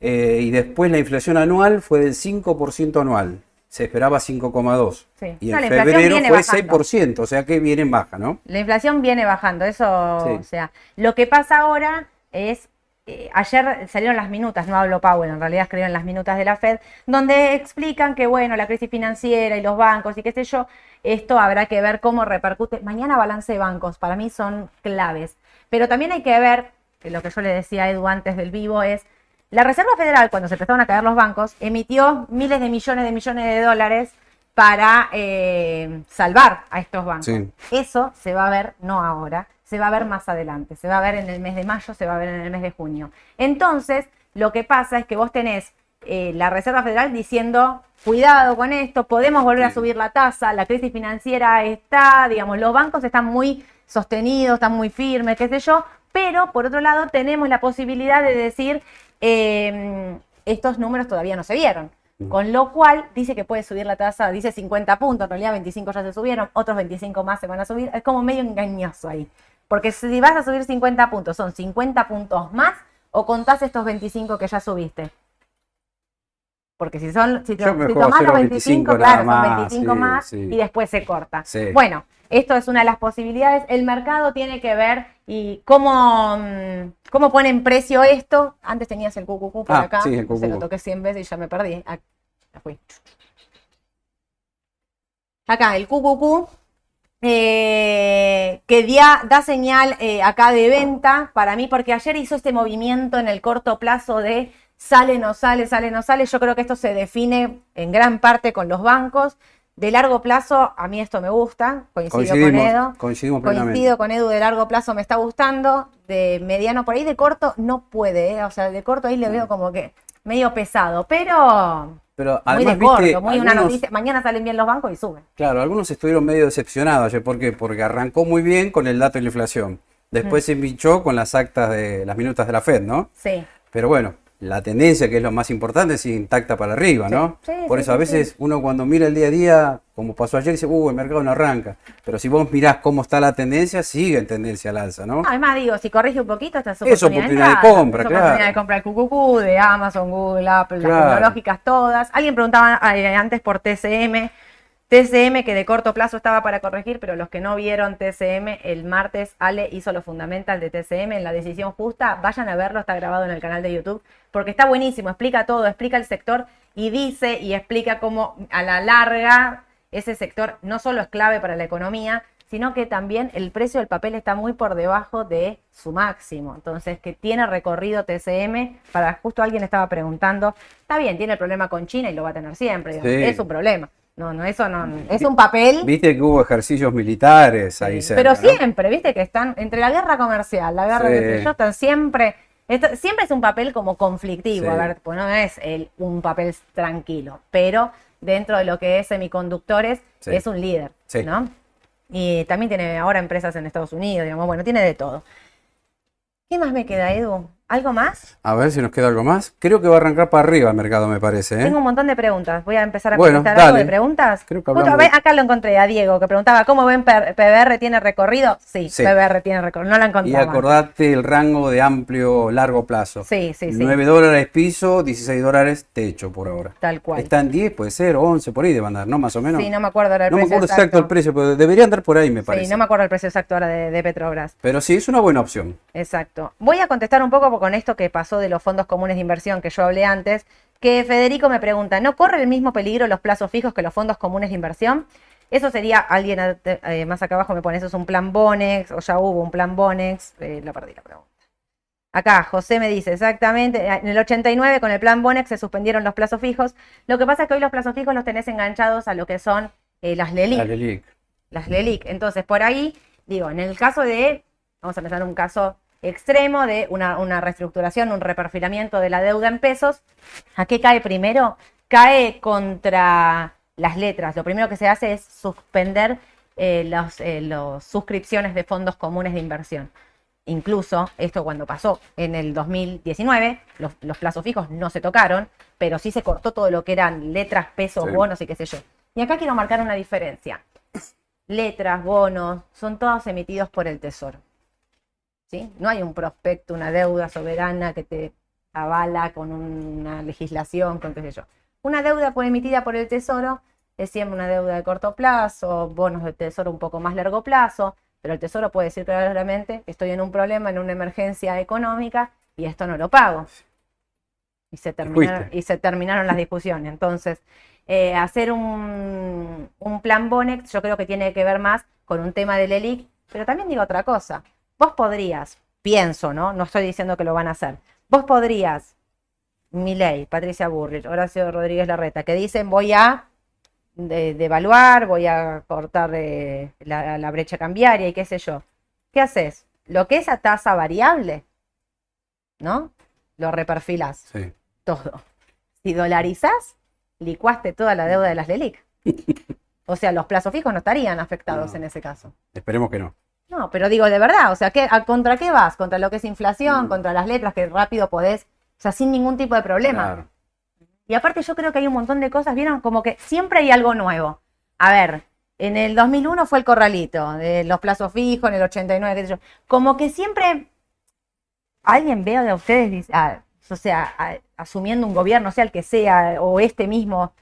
[SPEAKER 2] Eh, y después la inflación anual fue del 5% anual. Se esperaba 5,2.
[SPEAKER 1] Sí.
[SPEAKER 2] Y
[SPEAKER 1] No,
[SPEAKER 2] en febrero fue
[SPEAKER 1] bajando.
[SPEAKER 2] 6%, o sea que viene en baja, ¿no?
[SPEAKER 1] La inflación viene bajando, eso,
[SPEAKER 2] Sí.
[SPEAKER 1] o sea, lo que pasa ahora es, eh, ayer salieron las minutas, no hablo Powell, en realidad escribieron las minutas de la Fed, donde explican que, bueno, la crisis financiera y los bancos y qué sé yo, esto habrá que ver cómo repercute. Mañana balance de bancos, para mí son claves, pero también hay que ver, que lo que yo le decía a Edu antes del vivo es, la Reserva Federal, cuando se empezaron a caer los bancos, emitió miles de millones de millones de dólares para eh, salvar a estos bancos.
[SPEAKER 2] Sí.
[SPEAKER 1] Eso se va a ver no ahora, se va a ver más adelante, se va a ver en el mes de mayo, se va a ver en el mes de junio. Entonces, lo que pasa es que vos tenés eh, la Reserva Federal diciendo, cuidado con esto, podemos volver a subir la tasa, la crisis financiera está, digamos, los bancos están muy sostenidos, están muy firmes, qué sé yo, pero por otro lado tenemos la posibilidad de decir, eh, estos números todavía no se vieron. Con lo cual dice que puede subir la tasa, dice 50 puntos, en realidad 25 ya se subieron, otros 25 más se van a subir. Es como medio engañoso ahí. Porque si vas a subir 50 puntos, son 50 puntos más o contás estos 25 que ya subiste. Porque si son, si,
[SPEAKER 2] Yo
[SPEAKER 1] si tomás los
[SPEAKER 2] 0,25
[SPEAKER 1] 25,
[SPEAKER 2] nada
[SPEAKER 1] claro, son
[SPEAKER 2] más,
[SPEAKER 1] 25
[SPEAKER 2] sí,
[SPEAKER 1] más
[SPEAKER 2] sí.
[SPEAKER 1] y después se corta.
[SPEAKER 2] Sí.
[SPEAKER 1] Bueno, esto es una de las posibilidades. El mercado tiene que ver y cómo, mm, cómo ponen precio esto. Antes tenías el QQQ por
[SPEAKER 2] Ah,
[SPEAKER 1] acá.
[SPEAKER 2] sí, el
[SPEAKER 1] Se lo toqué 100 veces y ya me perdí. Ah, ya fui. Acá, el QQQ. eh, que dia- da señal eh, acá de venta para mí, porque ayer hizo este movimiento en el corto plazo de sale, no sale, sale, no sale. Yo creo que esto se define en gran parte con los bancos. De largo plazo, a mí esto me gusta, coincido con Edo.
[SPEAKER 2] coincidimos plenamente.
[SPEAKER 1] Coincido con Edu, de largo plazo me está gustando, de mediano por ahí, de corto no puede, ¿eh? o sea, de corto ahí le veo como que medio pesado, pero
[SPEAKER 2] Pero
[SPEAKER 1] muy
[SPEAKER 2] además,
[SPEAKER 1] de corto,
[SPEAKER 2] viste,
[SPEAKER 1] muy una noticia. Mañana salen bien los bancos y suben.
[SPEAKER 2] Claro, algunos estuvieron medio decepcionados ayer. ¿Por qué? Porque arrancó muy bien con el dato de la inflación. Después se embichó con las actas de las minutas de la Fed, ¿no?
[SPEAKER 1] Sí.
[SPEAKER 2] Pero bueno, la tendencia, que es lo más importante, sigue intacta para arriba, ¿no?
[SPEAKER 1] Sí,
[SPEAKER 2] Por
[SPEAKER 1] sí,
[SPEAKER 2] eso a veces uno cuando mira el día a día, como pasó ayer, dice, uh, el mercado no arranca. Pero si vos mirás cómo está la tendencia, sigue en tendencia al alza, ¿no?
[SPEAKER 1] Además, digo, si corrige un poquito, esta es
[SPEAKER 2] Es
[SPEAKER 1] oportunidad,
[SPEAKER 2] oportunidad de
[SPEAKER 1] entrada,
[SPEAKER 2] compra,
[SPEAKER 1] es
[SPEAKER 2] claro.
[SPEAKER 1] oportunidad de comprar el QQQ, de Amazon, Google, Apple, las
[SPEAKER 2] Claro.
[SPEAKER 1] tecnológicas todas. Alguien preguntaba eh, antes por TCM. TCM que de corto plazo estaba para corregir, pero los que no vieron TCM, el martes Ale hizo lo fundamental de TCM en la decisión justa. Vayan a verlo, está grabado en el canal de YouTube, porque está buenísimo, explica todo, explica el sector y dice y explica cómo a la larga ese sector no solo es clave para la economía, sino que también el precio del papel está muy por debajo de su máximo. Entonces, que tiene recorrido TCM, para justo alguien estaba preguntando, está bien, tiene el problema con China y lo va a tener siempre,
[SPEAKER 2] Sí.
[SPEAKER 1] es un problema. No, no, eso no, es un papel.
[SPEAKER 2] Viste que hubo ejercicios militares ahí
[SPEAKER 1] Sí,
[SPEAKER 2] cerca,
[SPEAKER 1] Pero
[SPEAKER 2] ¿no?
[SPEAKER 1] siempre, viste que están entre la guerra comercial, la guerra
[SPEAKER 2] Sí.
[SPEAKER 1] de yo, están siempre. esto- siempre es un papel como conflictivo,
[SPEAKER 2] Sí.
[SPEAKER 1] a ver, pues no es el, un papel tranquilo, pero dentro de lo que es semiconductores es un líder. ¿no? Y también tiene ahora empresas en Estados Unidos, digamos, bueno, tiene de todo. ¿Qué más me queda, Edu? ¿Algo más?
[SPEAKER 2] A ver si nos queda algo más. Creo que va a arrancar para arriba el mercado, me parece. ¿eh?
[SPEAKER 1] Tengo un montón de preguntas. Voy a empezar a
[SPEAKER 2] Bueno,
[SPEAKER 1] contestar algo
[SPEAKER 2] dale.
[SPEAKER 1] de preguntas.
[SPEAKER 2] Creo que
[SPEAKER 1] Justo,
[SPEAKER 2] de-
[SPEAKER 1] acá lo encontré a Diego, que preguntaba, ¿cómo ven PBR tiene recorrido? Sí,
[SPEAKER 2] Sí.
[SPEAKER 1] PBR tiene recorrido. No la
[SPEAKER 2] Y
[SPEAKER 1] encontraba.
[SPEAKER 2] acordate el rango de amplio, largo plazo.
[SPEAKER 1] Sí, sí, sí.
[SPEAKER 2] 9 dólares piso, 16 dólares techo por ahora.
[SPEAKER 1] Tal cual.
[SPEAKER 2] Está en 10, puede ser, o 11, por ahí debe andar, ¿no? Más o menos.
[SPEAKER 1] Sí, no me acuerdo ahora el
[SPEAKER 2] No me
[SPEAKER 1] precio
[SPEAKER 2] acuerdo exacto el precio, pero debería andar por ahí, me parece.
[SPEAKER 1] Sí, no me acuerdo el precio exacto ahora de, de Petrobras.
[SPEAKER 2] Pero sí, es una buena opción.
[SPEAKER 1] Exacto. Voy a contestar un poco con esto que pasó de los fondos comunes de inversión que yo hablé antes, que Federico me pregunta, ¿no corre el mismo peligro los plazos fijos que los fondos comunes de inversión? Eso sería, alguien eh, más acá abajo me pone, eso es un plan Bonex, o ya hubo un plan Bonex, eh, la perdí la pregunta. Acá, José me dice, exactamente, en el 89 con el plan Bonex se suspendieron los plazos fijos. Lo que pasa es que hoy los plazos fijos los tenés enganchados a lo que son eh, las LELIC.
[SPEAKER 2] La Lelic.
[SPEAKER 1] las LELIC. Entonces, por ahí, digo, en el caso de, vamos a pensar en un caso extremo de una, una reestructuración, un reperfilamiento de la deuda en pesos, ¿a qué cae primero? Cae contra las letras. Lo primero que se hace es suspender eh, las eh, los suscripciones de fondos comunes de inversión. Incluso esto cuando pasó en el 2019, los, los plazos fijos no se tocaron, pero sí se cortó todo lo que eran letras, pesos,
[SPEAKER 2] Sí.
[SPEAKER 1] bonos y qué sé yo. Y acá quiero marcar una diferencia. letras, bonos, son todos emitidos por el Tesoro. ¿Sí? No hay un prospecto, una deuda soberana que te avala con una legislación, con qué sé yo. Una deuda emitida por el Tesoro es siempre una deuda de corto plazo, bonos de Tesoro un poco más largo plazo, pero el Tesoro puede decir claramente, estoy en un problema, en una emergencia económica y esto no lo pago. Y se terminaron, y se terminaron las discusiones. Entonces, eh, hacer un, un, plan Bonex yo creo que tiene que ver más con un tema del ELIC, pero también digo otra cosa. Vos podrías, pienso, ¿no? No estoy diciendo que lo van a hacer. Vos podrías, Milei, Patricia Burrich, Horacio Rodríguez Larreta, que dicen voy a devaluar, voy a cortar eh, la, la, brecha cambiaria y qué sé yo. ¿Qué haces? Lo que es a tasa variable, ¿no? Lo reperfilas.
[SPEAKER 2] Sí.
[SPEAKER 1] Todo. Si dolarizás, licuaste toda la deuda de las LELIC. *laughs* O sea, los plazos fijos no estarían afectados
[SPEAKER 2] No.
[SPEAKER 1] en ese caso.
[SPEAKER 2] Esperemos que no.
[SPEAKER 1] No, pero digo de verdad, o sea, ¿qué, a- ¿contra qué vas? ¿Contra lo que es inflación?
[SPEAKER 2] Mm.
[SPEAKER 1] ¿Contra las letras que rápido podés? O sea, sin ningún tipo de problema.
[SPEAKER 2] Claro.
[SPEAKER 1] Y aparte yo creo que hay un montón de cosas, ¿vieron? Como que siempre hay algo nuevo. A ver, en el 2001 fue el corralito, de los plazos fijos, en el 89, qué sé yo. Como que siempre alguien veo de ustedes, ah, o sea, a- asumiendo un gobierno, sea el que sea, o este mismo,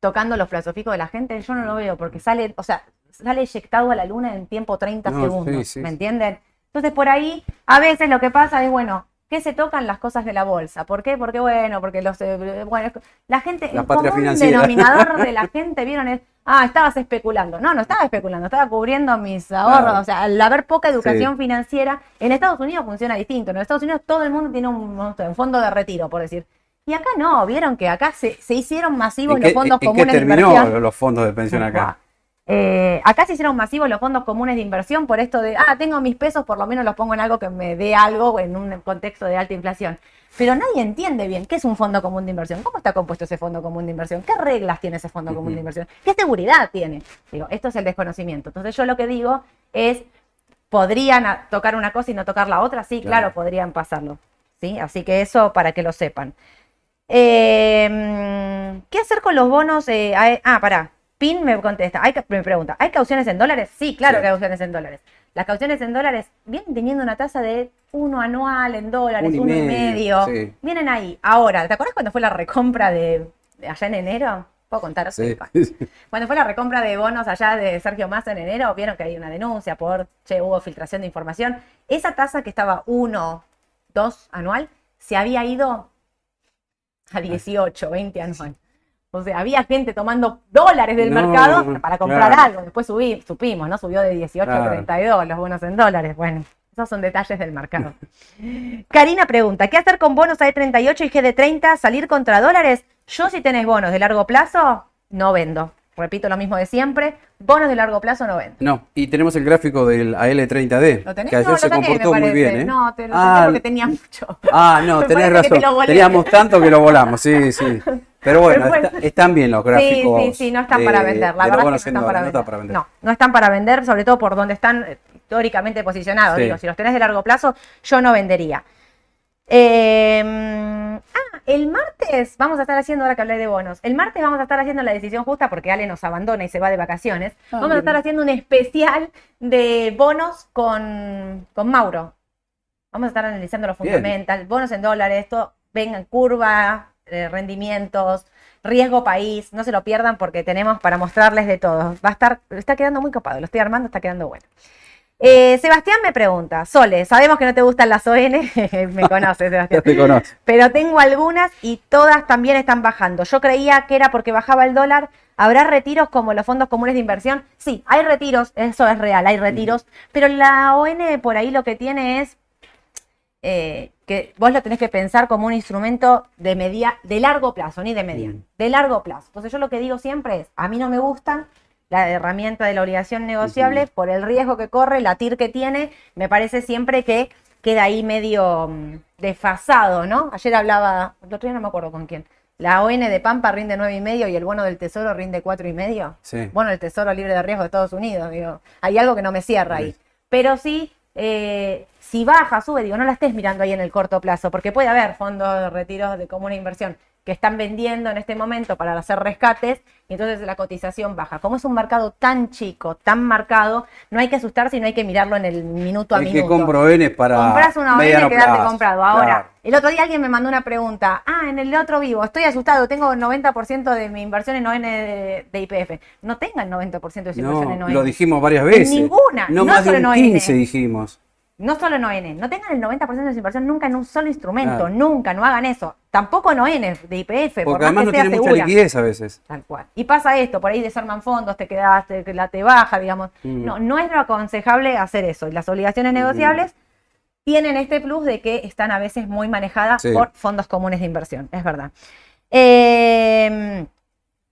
[SPEAKER 1] tocando los plazos fijos de la gente, yo no lo veo, porque sale, o sea, sale eyectado a la luna en tiempo 30
[SPEAKER 2] No,
[SPEAKER 1] segundos,
[SPEAKER 2] sí, sí,
[SPEAKER 1] ¿me entienden? Entonces por ahí, a veces lo que pasa es, bueno, que se tocan las cosas de la bolsa. ¿Por qué? Porque bueno, porque los eh, bueno, la gente,
[SPEAKER 2] La
[SPEAKER 1] el común
[SPEAKER 2] financiera.
[SPEAKER 1] denominador de la *laughs* gente, vieron es, ah, estabas especulando. No, no estaba especulando, estaba cubriendo mis ahorros.
[SPEAKER 2] Claro.
[SPEAKER 1] O sea, al haber poca educación financiera, en Estados Unidos funciona distinto. En Estados Unidos todo el mundo tiene un, fondo de retiro, por decir. Y acá no, vieron que acá se, se hicieron masivos
[SPEAKER 2] ¿En
[SPEAKER 1] los
[SPEAKER 2] qué,
[SPEAKER 1] fondos
[SPEAKER 2] en qué
[SPEAKER 1] comunes de
[SPEAKER 2] terminó los fondos de pensión acá?
[SPEAKER 1] Eh, acá se hicieron masivos los fondos comunes de inversión por esto de, ah, tengo mis pesos, por lo menos los pongo en algo que me dé algo en un contexto de alta inflación. Pero nadie entiende bien qué es un fondo común de inversión, cómo está compuesto ese fondo común de inversión, qué reglas tiene ese fondo común de inversión, qué seguridad tiene. Digo, esto es el desconocimiento. Entonces yo lo que digo es, ¿podrían tocar una cosa y no tocar la otra? Sí, claro,
[SPEAKER 2] Claro.
[SPEAKER 1] podrían pasarlo. ¿sí? Así que eso para que lo sepan. Eh, ¿Qué hacer con los bonos? eh, a- ah, pará. PIN me contesta, hay, me pregunta, ¿hay cauciones en dólares? Sí, claro
[SPEAKER 2] Sí.
[SPEAKER 1] que hay cauciones en dólares. Las cauciones en dólares vienen teniendo una tasa de uno anual en dólares, uno y
[SPEAKER 2] medio,
[SPEAKER 1] medio.
[SPEAKER 2] sí.
[SPEAKER 1] Vienen ahí. Ahora, ¿te acuerdas cuando fue la recompra de, de allá en enero? ¿Puedo contar?
[SPEAKER 2] Sí.
[SPEAKER 1] Cuando fue la recompra de bonos allá de Sergio Massa en enero, vieron que hay una denuncia por, che, hubo filtración de información. Esa tasa que estaba 1, 2 anual, se había ido a 18, 20 anual. O sea, había gente tomando dólares del
[SPEAKER 2] No,
[SPEAKER 1] mercado para comprar
[SPEAKER 2] claro.
[SPEAKER 1] algo. Después subí, supimos, ¿no? Subió de 18 a
[SPEAKER 2] Claro.
[SPEAKER 1] 32 los bonos en dólares. Bueno, esos son detalles del mercado. *laughs* Karina pregunta, ¿qué hacer con bonos AE38 y GD30? ¿Salir contra dólares? Yo si tenés bonos de largo plazo, no vendo. Repito lo mismo de siempre, bonos de largo plazo no vendo.
[SPEAKER 2] No, y tenemos el gráfico del AL30D,
[SPEAKER 1] ¿Lo tenés?
[SPEAKER 2] que ayer
[SPEAKER 1] no,
[SPEAKER 2] se
[SPEAKER 1] tenés,
[SPEAKER 2] comportó muy bien. ¿eh?
[SPEAKER 1] No, te lo
[SPEAKER 2] ah,
[SPEAKER 1] saqué porque tenía mucho.
[SPEAKER 2] ah, no, *laughs*
[SPEAKER 1] Me
[SPEAKER 2] tenés
[SPEAKER 1] te
[SPEAKER 2] razón.
[SPEAKER 1] volé.
[SPEAKER 2] Teníamos tanto que lo volamos, sí, sí. *laughs* Pero bueno,
[SPEAKER 1] Pero bueno.
[SPEAKER 2] está- están bien los gráficos. *laughs*
[SPEAKER 1] Sí, sí, sí, no están para
[SPEAKER 2] de-
[SPEAKER 1] vender. La verdad es que no están para vender.
[SPEAKER 2] no están para vender.
[SPEAKER 1] No, no están para vender, sobre todo por donde están eh, históricamente posicionados.
[SPEAKER 2] Sí.
[SPEAKER 1] Digo, si los tenés de largo plazo, yo no vendería. Eh, ah, el martes vamos a estar haciendo, ahora que hablé de bonos, el martes vamos a estar haciendo la decisión justa porque Ale nos abandona y se va de vacaciones.
[SPEAKER 3] Ah,
[SPEAKER 1] vamos a estar haciendo un especial de bonos con, con Mauro. Vamos a estar analizando los fundamentals, bonos en dólares, esto, vengan, curva, eh, rendimientos, riesgo país, no se lo pierdan porque tenemos para mostrarles de todo. Va a estar, está quedando muy copado, lo estoy armando, está quedando bueno. Eh, Sebastián me pregunta, Sole, sabemos que no te gustan las ON, *laughs* me conoces, *laughs* Sebastián,
[SPEAKER 2] te conozco.
[SPEAKER 1] pero tengo algunas y todas también están bajando. Yo creía que era porque bajaba el dólar. ¿Habrá retiros como los fondos comunes de inversión? Sí, hay retiros, eso es real, hay retiros, pero la ON por ahí lo que tiene es eh, que vos lo tenés que pensar como un instrumento de media, de largo plazo, ni de mediano, de largo plazo. Entonces yo lo que digo siempre es, a mí no me gustan la herramienta de la obligación negociable por el riesgo que corre, la TIR que tiene, me parece siempre que queda ahí medio mm, desfasado, ¿no? Ayer hablaba, el otro día no me acuerdo con quién, la ON de Pampa rinde nueve y medio y el bono del Tesoro rinde cuatro y medio.
[SPEAKER 2] Sí.
[SPEAKER 1] Bueno, el Tesoro libre de riesgo de Estados Unidos, digo, hay algo que no me cierra ahí. Pero sí, eh, si baja, sube, digo, no la estés mirando ahí en el corto plazo, porque puede haber fondos de retiros de común inversión que están vendiendo en este momento para hacer rescates y entonces la cotización baja. Como es un mercado tan chico, tan marcado, no hay que asustarse y no hay que mirarlo en el minuto a
[SPEAKER 2] Es
[SPEAKER 1] minuto.
[SPEAKER 2] que compro N para.
[SPEAKER 1] Compras una ON y quedarte
[SPEAKER 2] plazo.
[SPEAKER 1] comprado. Ahora,
[SPEAKER 2] Claro.
[SPEAKER 1] el otro día alguien me mandó una pregunta. Ah, en el otro vivo, estoy asustado, tengo 90% de mi inversión en ON de, de IPF. No tenga el 90% de su inversión en ON.
[SPEAKER 2] lo dijimos varias veces.
[SPEAKER 1] Ninguna,
[SPEAKER 2] No,
[SPEAKER 1] no
[SPEAKER 2] más de
[SPEAKER 1] solo
[SPEAKER 2] un
[SPEAKER 1] en ON.
[SPEAKER 2] 15 dijimos.
[SPEAKER 1] No solo en ON, no tengan el 90% de su inversión nunca en un solo instrumento,
[SPEAKER 2] Claro.
[SPEAKER 1] nunca, no hagan eso. Tampoco en ON de IPF, por
[SPEAKER 2] Porque
[SPEAKER 1] más
[SPEAKER 2] además
[SPEAKER 1] que
[SPEAKER 2] no
[SPEAKER 1] sea
[SPEAKER 2] tiene mucha liquidez a veces.
[SPEAKER 1] Tal cual. Y pasa esto, por ahí desarman fondos, te quedas, te, la te baja, digamos.
[SPEAKER 2] Mm.
[SPEAKER 1] No, no es lo aconsejable hacer eso. Y las obligaciones negociables tienen este plus de que están a veces muy manejadas
[SPEAKER 2] Sí.
[SPEAKER 1] por fondos comunes de inversión, es verdad. Eh,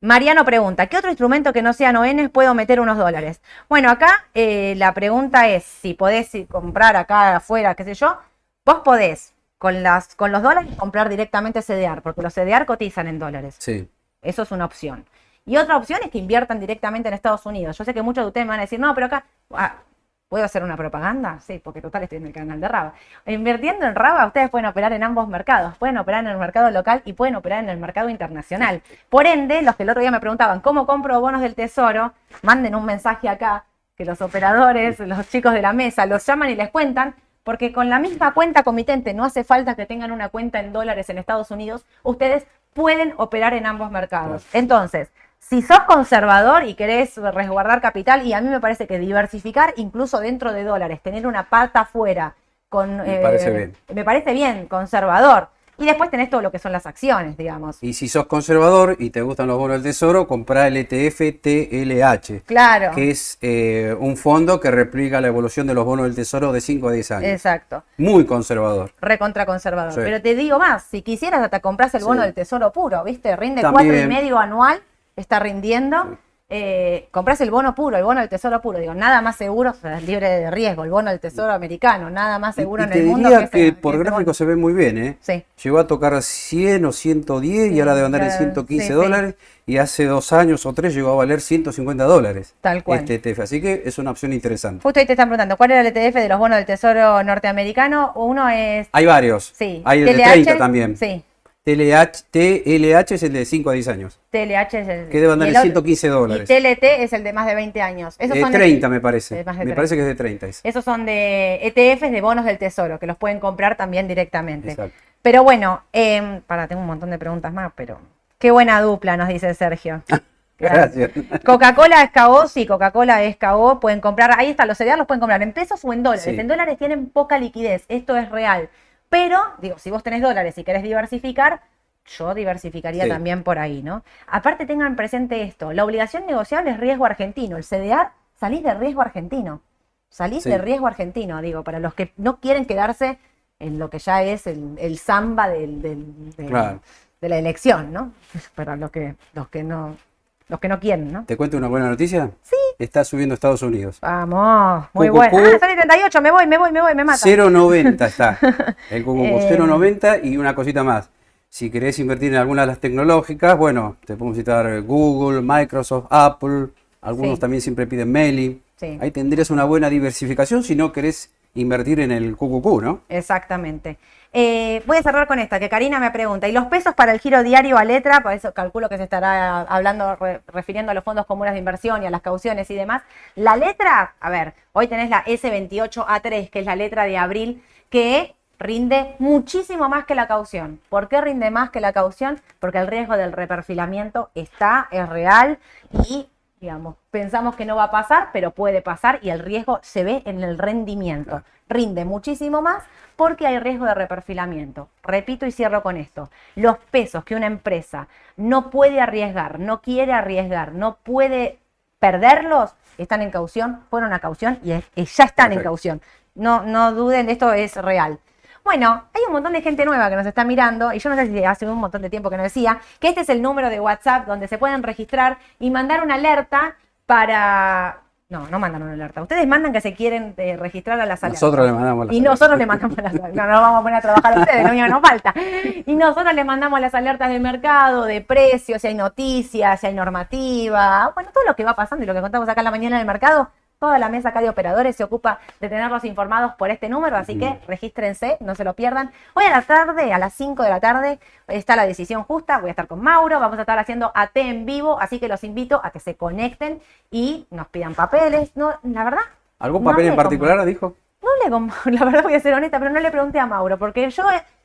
[SPEAKER 1] Mariano pregunta, ¿qué otro instrumento que no sean ONs puedo meter unos dólares? Bueno, acá eh, la pregunta es si podés comprar acá afuera, qué sé yo, vos podés con, las, con los dólares comprar directamente CDR, porque los CDR cotizan en dólares.
[SPEAKER 2] Sí.
[SPEAKER 1] Eso es una opción. Y otra opción es que inviertan directamente en Estados Unidos. Yo sé que muchos de ustedes me van a decir, no, pero acá, ah, ¿puedo hacer una propaganda? Sí, porque total estoy en el canal de Raba. Invirtiendo en Raba, ustedes pueden operar en ambos mercados. Pueden operar en el mercado local y pueden operar en el mercado internacional. Por ende, los que el otro día me preguntaban, ¿cómo compro bonos del tesoro? Manden un mensaje acá, que los operadores, los chicos de la mesa, los llaman y les cuentan. Porque con la misma cuenta comitente, no hace falta que tengan una cuenta en dólares en Estados Unidos, ustedes pueden operar en ambos mercados. Entonces, si sos conservador y querés resguardar capital, y a mí me parece que diversificar incluso dentro de dólares, tener una pata afuera, con,
[SPEAKER 2] Me parece bien.
[SPEAKER 1] me parece bien, conservador. Y después tenés todo lo que son las acciones, digamos.
[SPEAKER 2] Y si sos conservador y te gustan los bonos del tesoro, comprá el ETF TLH,
[SPEAKER 1] Claro,
[SPEAKER 2] que es eh, un fondo que replica la evolución de los bonos del tesoro de 5 a 10 años.
[SPEAKER 1] exacto.
[SPEAKER 2] Muy conservador.
[SPEAKER 1] recontra conservador.
[SPEAKER 2] Sí.
[SPEAKER 1] Pero te digo más, si quisieras hasta compras el bono
[SPEAKER 2] Sí.
[SPEAKER 1] del tesoro puro, ¿viste? Rinde
[SPEAKER 2] También.
[SPEAKER 1] cuatro y medio anual, está rindiendo. Eh, compras el bono puro, el bono del tesoro puro, digo, nada más seguro, libre de riesgo, el bono del tesoro americano, nada más seguro
[SPEAKER 2] y
[SPEAKER 1] en
[SPEAKER 2] te
[SPEAKER 1] el mundo.
[SPEAKER 2] diría
[SPEAKER 1] ese-
[SPEAKER 2] que por
[SPEAKER 1] ese
[SPEAKER 2] gráfico
[SPEAKER 1] bono.
[SPEAKER 2] se ve muy bien, ¿eh?
[SPEAKER 1] Sí.
[SPEAKER 2] Llegó a tocar 100 o 110 y
[SPEAKER 1] Sí,
[SPEAKER 2] ahora debe andar en
[SPEAKER 1] ya,
[SPEAKER 2] 115
[SPEAKER 1] sí, sí.
[SPEAKER 2] dólares y hace dos años o tres llegó a valer 150 dólares.
[SPEAKER 1] Tal cual.
[SPEAKER 2] Este ETF, así que es una opción interesante.
[SPEAKER 1] Justo ahí te están preguntando, ¿cuál era el ETF de los bonos del tesoro norteamericano? Uno es...
[SPEAKER 2] Hay varios.
[SPEAKER 1] Sí.
[SPEAKER 2] Hay el de
[SPEAKER 1] TLH,
[SPEAKER 2] 30 también.
[SPEAKER 1] Sí,
[SPEAKER 2] TLH, TLH es el de 5 a 10 años.
[SPEAKER 1] TLH es el...
[SPEAKER 2] Que debe andar en
[SPEAKER 1] el otro-
[SPEAKER 2] 115 dólares.
[SPEAKER 1] Y TLT es el de más de 20 años. Esos
[SPEAKER 2] Eh,
[SPEAKER 1] son
[SPEAKER 2] 30 me parece.
[SPEAKER 1] de más de
[SPEAKER 2] Me
[SPEAKER 1] 30.
[SPEAKER 2] parece que es de 30. ese.
[SPEAKER 1] Esos son de ETFs de bonos del tesoro, que los pueden comprar también directamente.
[SPEAKER 2] Exacto.
[SPEAKER 1] Pero bueno, em, para, tengo un montón de preguntas más, pero qué buena dupla, nos dice Sergio. *laughs*
[SPEAKER 2] Gracias.
[SPEAKER 1] Coca-Cola es KO, sí, Coca-Cola es KO, pueden comprar, ahí está, los cereales los pueden comprar en pesos o en dólares.
[SPEAKER 2] Sí.
[SPEAKER 1] En dólares tienen poca liquidez, esto es real. Pero, digo, si vos tenés dólares y querés diversificar, yo diversificaría
[SPEAKER 2] Sí.
[SPEAKER 1] también por ahí, ¿no? Aparte tengan presente esto, la obligación negociable es riesgo argentino, el CDR salís de riesgo argentino. Salís
[SPEAKER 2] Sí.
[SPEAKER 1] de riesgo argentino, digo, para los que no quieren quedarse en lo que ya es el, el samba del, del- del-
[SPEAKER 2] Claro.
[SPEAKER 1] de la elección, ¿no? *laughs* Para los que, los que no, los que no quieren, ¿no?
[SPEAKER 2] ¿Te cuento una buena noticia? Sí. Está subiendo Estados Unidos.
[SPEAKER 1] Vamos, muy bueno. Ah, y 38, me voy, me voy, me voy, me mata.
[SPEAKER 2] 0.90 está. *laughs* El Cucu,
[SPEAKER 1] Eh.
[SPEAKER 2] 0.90 y una cosita más. Si querés invertir en alguna de las tecnológicas, bueno, te podemos citar Google, Microsoft, Apple. Algunos
[SPEAKER 1] Sí.
[SPEAKER 2] también siempre piden mailing.
[SPEAKER 1] Sí.
[SPEAKER 2] Ahí tendrías una buena diversificación si no querés invertir en el QQQ, ¿no?
[SPEAKER 1] Exactamente. Eh, voy a cerrar con esta, que Karina me pregunta, ¿y los pesos para el giro diario a letra? Por eso calculo que se estará hablando, re- refiriendo a los fondos comunes de inversión y a las cauciones y demás. La letra, a ver, hoy tenés la S28A3, que es la letra de abril, que rinde muchísimo más que la caución. ¿Por qué rinde más que la caución? Porque el riesgo del reperfilamiento está, es real y digamos, pensamos que no va a pasar, pero puede pasar y el riesgo se ve en el rendimiento. Rinde muchísimo más porque hay riesgo de reperfilamiento. Repito y cierro con esto. Los pesos que una empresa no puede arriesgar, no quiere arriesgar, no puede perderlos, están en caución, fueron a caución y, ya están en caución. No, no duden, esto es real. Bueno, hay un montón de gente nueva que nos está mirando y yo no sé si hace un montón de tiempo que no decía que este es el número de WhatsApp donde se pueden registrar y mandar una alerta para... No, no mandan una alerta. Ustedes mandan que se quieren eh, registrar a las alertas.
[SPEAKER 2] Nosotros le mandamos las
[SPEAKER 1] Y
[SPEAKER 2] alertas.
[SPEAKER 1] nosotros le mandamos las alertas. No, no vamos a poner a trabajar a ustedes, que nos falta. Y nosotros les mandamos las alertas de mercado, de precios, si hay noticias, si hay normativa, bueno, todo lo que va pasando y lo que contamos acá en la mañana en el mercado, Toda la mesa acá de operadores se ocupa de tenerlos informados por este número, así que regístrense, no se lo pierdan. Hoy a la tarde, a las 5 de la tarde, está la decisión justa. Voy a estar con Mauro, vamos a estar haciendo AT en vivo, así que los invito a que se conecten y nos pidan papeles. No, la verdad.
[SPEAKER 2] ¿Algún
[SPEAKER 1] no
[SPEAKER 2] papel en particular, dijo?
[SPEAKER 1] no le con- *laughs* la verdad voy a ser honesta, pero no le pregunté a Mauro, porque yo,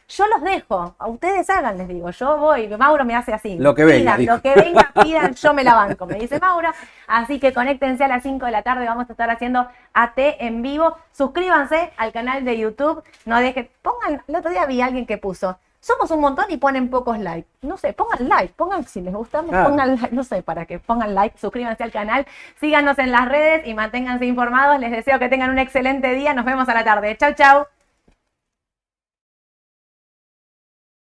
[SPEAKER 1] yo los dejo, a ustedes hagan, les digo, yo voy, Mauro me hace así.
[SPEAKER 2] Lo que venga,
[SPEAKER 1] Pidan, lo que venga, *laughs* pidan, yo me la banco, me dice Mauro. Así que conéctense a las 5 de la tarde, vamos a estar haciendo AT en vivo. Suscríbanse al canal de YouTube, no dejen, pongan, el otro día vi a alguien que puso, somos un montón y ponen pocos likes. No sé, pongan like, pongan si les gusta,
[SPEAKER 2] Claro.
[SPEAKER 1] pongan like, no sé, para que pongan like, suscríbanse al canal, síganos en las redes y manténganse informados. Les deseo que tengan un excelente día. Nos vemos a la tarde. Chau, chau.